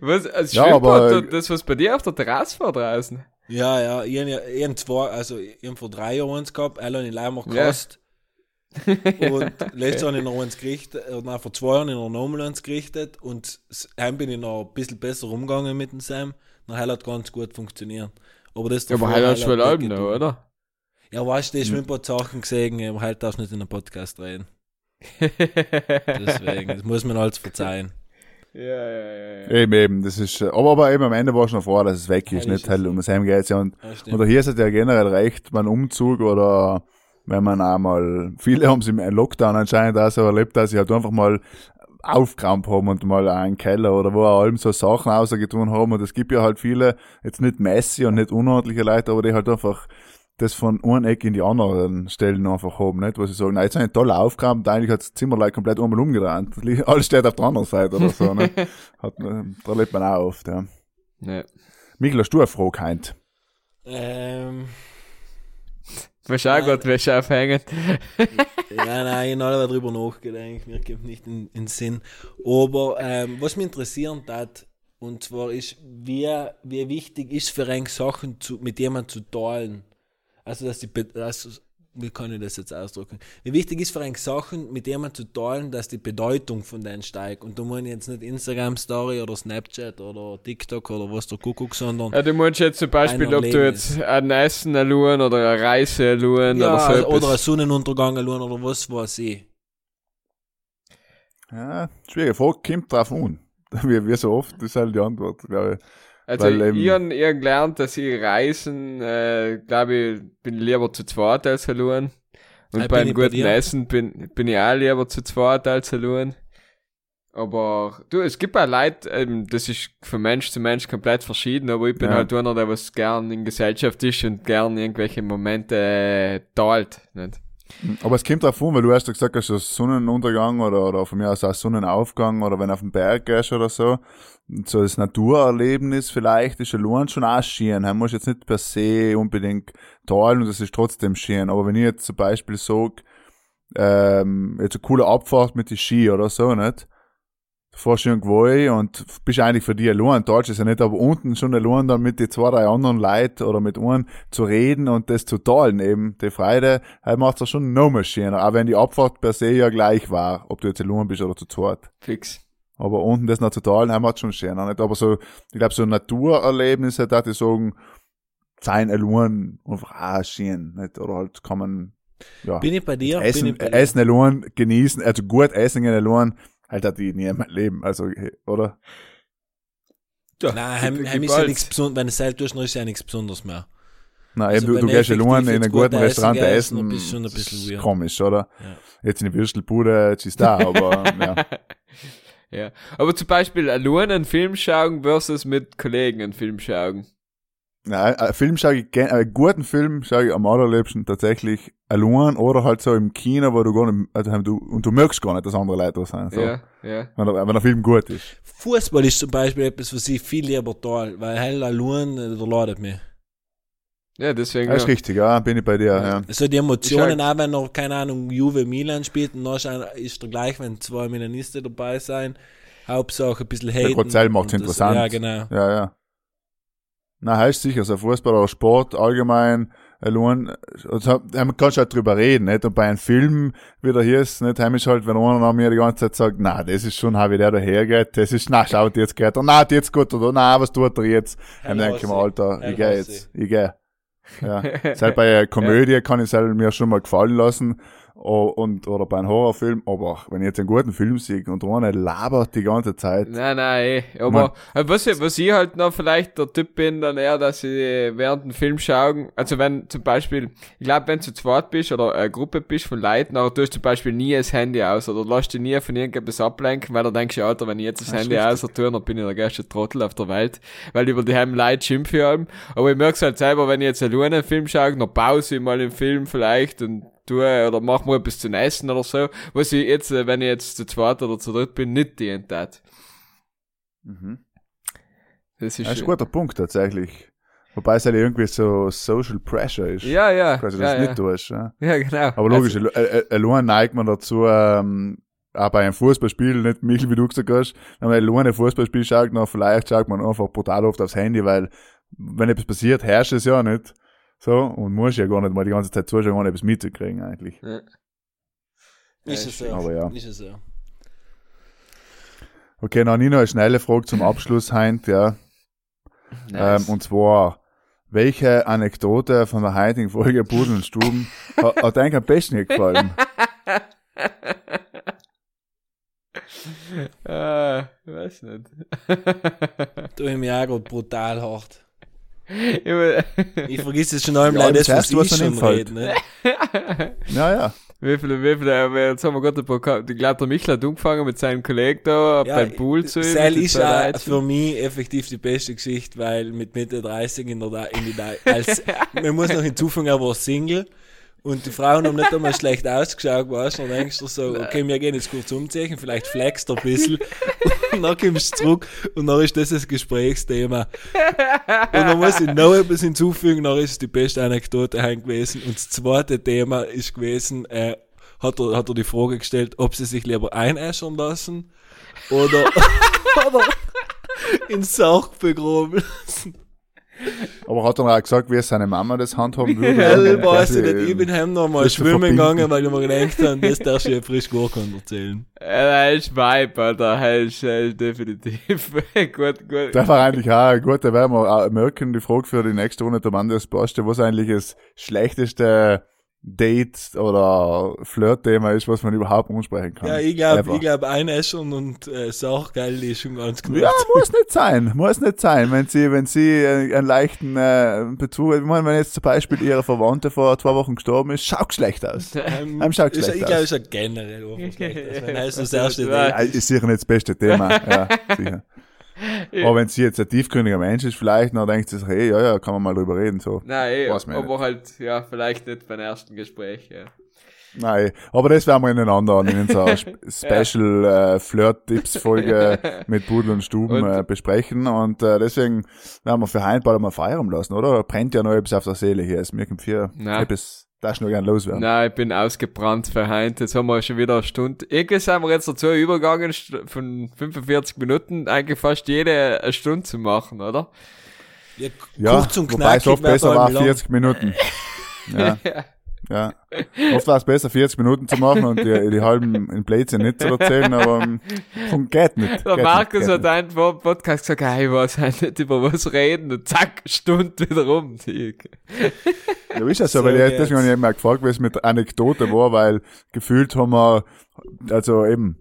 Was, als Ja, Schwimmbad, aber- das, was bei dir auf der Terrasse war draußen. Ja, ja, ich habe ja zwei, also ich vor drei Jahren eins gehabt, alle in Leimer Ja. gekostet. und letztes Jahr habe ich noch eins gerichtet, äh, nein, vor zwei Jahren habe ich noch nochmal eins gerichtet und heim bin ich noch ein bisschen besser umgegangen mit dem Sam. Na, heil hat ganz gut funktioniert. Aber das Ja, aber heute heil hast du nicht Alben noch, oder? Ja, weißt du, Hm. ich habe ein paar Sachen gesehen, aber halt darfst du nicht in einem Podcast reden. Deswegen, das muss man alles verzeihen. Ja, ja, ja, ja. Eben, eben, das ist, äh, aber, aber eben am Ende war schon froh, dass es weg ist, Ja, nicht halt um das Heim geht's ja und, Ja, oder hier ist es ja generell recht, beim Umzug oder wenn man einmal, viele haben es im Lockdown anscheinend auch so erlebt, dass sie halt einfach mal aufgeräumt haben und mal einen Keller oder wo auch allem so Sachen rausgetun haben. Und es gibt ja halt viele, jetzt nicht Messi und nicht unordentliche Leute, aber die halt einfach das von einem Eck in die anderen Stellen einfach haben, nicht? Wo sie sagen, na, jetzt habe ich toll aufgeräumt, eigentlich hat das Zimmer like komplett einmal umgedreht. Alles steht auf der anderen Seite oder so, ne? Hat, da lebt man auch oft, ja. ja. Michael, hast du eine Frage gehabt? Ähm, Musst auch gut, wirst du aufhängen. ja, nein, ich habe darüber nachgedacht, mir kommt nicht in, in den Sinn. Aber ähm, was mich interessieren hat, und zwar ist, wie, wie wichtig ist für einen Sachen zu, mit jemandem zu teilen. Also, dass die, also, wie kann ich das jetzt ausdrücken? Wie wichtig ist für einen Sachen mit jemandem zu teilen, dass die Bedeutung von denen steigt. Und da meine ich jetzt nicht Instagram-Story oder Snapchat oder TikTok oder was der Kuckuck, sondern Ja, du meinst jetzt zum Beispiel, ob du jetzt ein Essen erluren oder eine Reise erluren ja, oder so also, oder ein Sonnenuntergang schauen oder was weiß ich. Ja, schwierige Frage, kommt drauf an. Wie, wie so oft, das ist halt die Antwort, glaube ich. Also Weil, ähm, ich habe eher gelernt, dass ich Reisen, äh, glaube ich, bin lieber zu zweit als allein. Und bin beim ich bei guten dir? Essen bin, bin ich auch lieber zu zweit als allein. Aber du, es gibt auch Leute, ähm, das ist von Mensch zu Mensch komplett verschieden, aber ich bin Ja. halt einer, der was gern in Gesellschaft ist und gern irgendwelche Momente äh, teilt. Nicht? Aber es kommt drauf an, weil du hast ja gesagt, hast du Sonnenuntergang oder, oder von mir aus auch Sonnenaufgang oder wenn du auf den Berg gehst oder so. So das Naturerlebnis vielleicht ist allein schon auch schön. Du musst jetzt nicht per se unbedingt teilen und das ist trotzdem schön. Aber wenn ich jetzt zum Beispiel sage, ähm, jetzt eine coole Abfahrt mit den Ski oder so, nicht? Du fährst irgendwo hin und bist eigentlich für die allein, Deutsch ist ja nicht, aber unten schon allein dann mit die zwei, drei anderen Leuten oder mit einem zu reden und das zu teilen eben, die Freude, halt macht's ja schon noch mal schöner, auch wenn die Abfahrt per se ja gleich war, ob du jetzt allein bist oder zu zweit. Fix. Aber unten das noch zu teilen, haben wir schon schöner, nicht? Aber so, ich glaube, so Naturerlebnisse, da ich sagen, sein allein einfach auch schön, nicht? Oder halt kann man, ja. Bin ich bei dir? Essen, ich bei dir? Essen allein genießen, also gut essen gehen allein, halt hat die nie in meinem Leben, also, oder? Ja, Nein, heim, heim ist ja nichts Besonderes, wenn du es selbst tust, ist ja nichts Besonderes mehr. Nein, Also eben, du, wenn du gehst allein in einem gut guten essen Restaurant essen, bist du schon ein bisschen ist komisch, oder? Ja. Jetzt in die Würstelbude, jetzt ist da, aber, ja. Ja. Aber zum Beispiel allein einen Film schauen versus mit Kollegen einen Film schauen. Nein, einen Film schaue ich gerne, einen guten Film schaue ich am allerliebsten tatsächlich allein oder halt so im Kino, wo du gar nicht, also du, und du merkst gar nicht, dass andere Leute da sind, so. Ja, ja. Wenn, der, wenn der Film gut ist. Fußball ist zum Beispiel etwas, was ich viel lieber toll, weil hell allein, äh, der ladet mich. Ja, deswegen. Ja, ist ja. richtig, ja, bin ich bei dir, ja. Also die Emotionen, Ich auch wenn noch, keine Ahnung, Juve Milan spielt, und dann ist der gleich, wenn zwei Milanisten dabei sein. Hauptsache ein bisschen haten. Grazell macht's und das- interessant. Ja, genau. Ja, ja. Na, heißt sicher, so Fußball oder Sport allgemein, allein, also, man kann schon drüber reden, nicht? Und bei einem Film, wieder hier ist, nicht? Heim ist halt, wenn einer nach mir die ganze Zeit sagt, na, das ist schon, wie der dahergeht, das ist, na, schaut jetzt geht er, na, jetzt gut, oder, na, was tut er jetzt? Dann denke ich mir. Alter, ich geh jetzt, ich geh. Ja. Selbst bei einer Komödie kann ich selber mir schon mal gefallen lassen, und, oder bei einem Horrorfilm, aber wenn ich jetzt einen guten Film sehe und einer labert die ganze Zeit, Nein, nein, eh. aber äh, was, ich- was ich halt noch vielleicht der Typ bin, dann eher, dass ich während dem Film schauen, also wenn zum Beispiel, ich glaube, wenn du zu zweit bist oder eine Gruppe bist von Leuten, aber du hast zum Beispiel nie das Handy aus oder lässt dich nie von irgendetwas ablenken, weil du denkst, Alter, wenn ich jetzt das, Das Handy aus tue, dann bin ich der größte Trottel auf der Welt, weil über die haben Leute schimpfen haben. Aber ich merk's halt selber, wenn ich jetzt alleine einen Film schaue, dann pause ich mal den Film vielleicht und tue oder mach mal etwas zum Essen oder so, was ich jetzt, äh, wenn ich jetzt zu zweit oder zu dritt bin, nicht die tat. mhm. Das ist, Das ist ein guter Punkt tatsächlich. Wobei es halt irgendwie so Social Pressure ist. Ja, ja. Quasi, dass ja, du ja. nicht tust. Ja. ja, genau. Aber logisch, also, allein neigt man dazu, ähm, auch bei einem Fußballspiel, nicht Michel, wie du gesagt hast, wenn man allein ein Fußballspiel schaut, dann vielleicht schaut man einfach brutal oft aufs Handy, weil wenn etwas passiert, herrscht es ja nicht. So, und muss ja gar nicht mal die ganze Zeit zuschauen, ohne etwas mitzukriegen eigentlich. Ist es so. Aber ja. Ist es so. Okay, noch nie noch eine schnelle Frage zum Abschluss, Heint, ja. nice. Ähm, und zwar, welche Anekdote von der heutigen Folge Pudel und Stuben hat, hat eigentlich am besten gefallen? äh, weiß nicht. Du im Jahr brutal hart. Ich vergiss es schon einmal, Ja, das, das was ich dann schon rede. Ne? Ja, ja. wie viele, wie viele, aber jetzt haben wir gerade ein paar, ich glaube, der Michel hat angefangen mit seinem Kollegen da Ja, beim Pool zu üben, Seil ist auch für mich effektiv die beste Geschichte, weil mit Mitte 30 in der, in die, als, man muss noch hinzufügen, er war Single und die Frauen haben nicht einmal schlecht ausgeschaut, weißt du, dann denkst du so, okay, wir gehen jetzt kurz umziehen, vielleicht flext er ein bisschen und dann kommst du zurück und dann ist das das Gesprächsthema. Und dann muss ich noch etwas hinzufügen, dann ist es die beste Anekdote gewesen und das zweite Thema ist gewesen, äh, hat er, hat er die Frage gestellt, ob sie sich lieber einäschern lassen oder, oder in Sauch begraben lassen. Aber hat dann auch gesagt, wie es seine Mama das handhaben würde? Hell weiß ich nicht. Ich bin heim noch mal das zu schwimmen gegangen, weil ich mir gedacht habe, das darfst du ja frisch gar erzählen. Ja, er ist Vibe, Alter, er ist, er ist definitiv gut, gut. Das war eigentlich auch gut, da werden wir auch merken, die Frage für die nächste Runde, der Mann, das passt, was eigentlich das schlechteste Date oder Flirt-Thema ist, was man überhaupt ansprechen kann. Ja, ich glaube, ich glaube, einäschern und äh, Sauchgeil ist schon ganz gut. Ja, muss nicht sein, muss nicht sein. Wenn sie, wenn sie äh, einen leichten äh, Bezug, ich meine, wenn jetzt zum Beispiel ihre Verwandte vor zwei Wochen gestorben ist, schaut schlecht aus. Ähm, Einem schaut ist, schlecht ich aus. glaube, ist ja generell schlecht. Also, wenn heißt das erste Ja. Date. Ja, ist sicher nicht das beste Thema, ja, sicher. Aber wenn sie jetzt ein tiefgründiger Mensch ist, vielleicht, dann denkt sie sich, hey, ja, ja, kann man mal drüber reden, so. Nein, eh, aber halt, ja, vielleicht nicht beim ersten Gespräch, ja. Nein, aber das werden wir in einer anderen, in unserer Sp- Special äh, Flirt-Tipps-Folge mit Pudel und Stuben Und- äh, besprechen. Und äh, deswegen werden wir für heute bald mal feiern lassen, oder? Brennt ja noch etwas auf der Seele hier. Es mir Na. etwas darfst du noch gerne loswerden. Nein, ich bin ausgebrannt heute. Jetzt haben wir schon wieder eine Stunde. Irgendwie sind wir jetzt dazu übergegangen, von 45 Minuten eigentlich fast jede eine Stunde zu machen, oder? Ja, Ja, kurz und wobei es oft besser war, lang. 40 Minuten. Ja, ja. Oft war es besser, 40 Minuten zu machen und die, die halben in Blödsinn nicht zu erzählen, aber ähm, fun- geht nicht. Der geht Markus nicht, hat einen vor dem Podcast gesagt, hey, ich weiß halt nicht über was reden und zack, Stunde wieder rum. Ja, ist das so, weil ich deswegen habe ich mal gefragt, wie es mit Anekdote war, weil gefühlt haben wir, also eben,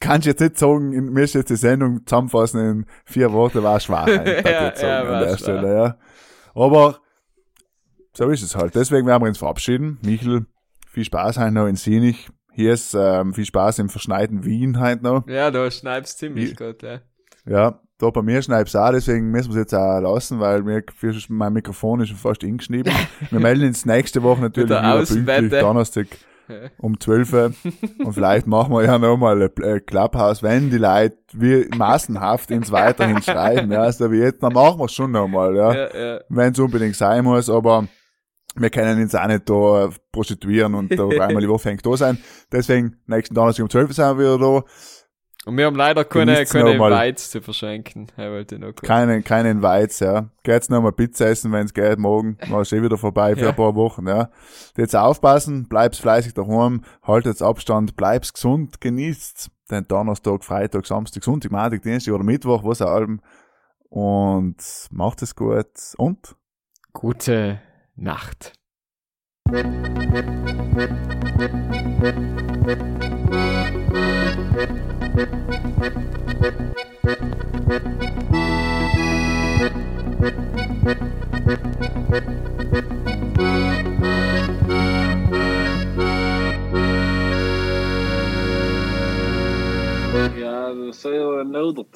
kannst jetzt nicht sagen, in- mir ist jetzt die Sendung zusammenfassen in vier Worte, war Schwachheit, ja, Ja, ja, an der schwach. Stelle, ja. Aber so ist es halt. Deswegen werden wir uns verabschieden. Michel, viel Spaß heute noch in Sinich. Hier ist ähm, viel Spaß im verschneiten Wien heute noch. Ja, da schneibst ziemlich Wie- gut, ja. Ja, da bei mir schneibt's auch, deswegen müssen wir es jetzt auch lassen, weil mir, für- mein Mikrofon ist schon fast eingeschnitten. Wir melden uns nächste Woche natürlich der wieder pünktlich Donnerstag um 12 Uhr. Und vielleicht machen wir ja nochmal ein ein Clubhouse, wenn die Leute wie massenhaft ins weiterhin schreiben, ja, so wie jetzt, dann machen wir es schon nochmal, ja. Ja, ja. Wenn es unbedingt sein muss, aber wir können uns auch nicht da prostituieren und da einmal die Woche hängt da sein. Deswegen, nächsten Donnerstag um 12 Uhr sind wir wieder da. Und wir haben leider keine, keine. Invites zu verschenken. Er wollte noch kurz. Keine, keine Invites, ja. Geht's noch mal Pizza essen, wenn's geht, morgen. War schon wieder vorbei für Ja. ein paar Wochen, ja. Jetzt aufpassen, bleib's fleißig daheim, haltet's Abstand, bleib's gesund, genießt's den Donnerstag, Freitag, Samstag, Sonntag, Montag, Dienstag oder Mittwoch, was auch allem. Und macht es gut und Gute Nacht. Ja, dat zou je wel nodig.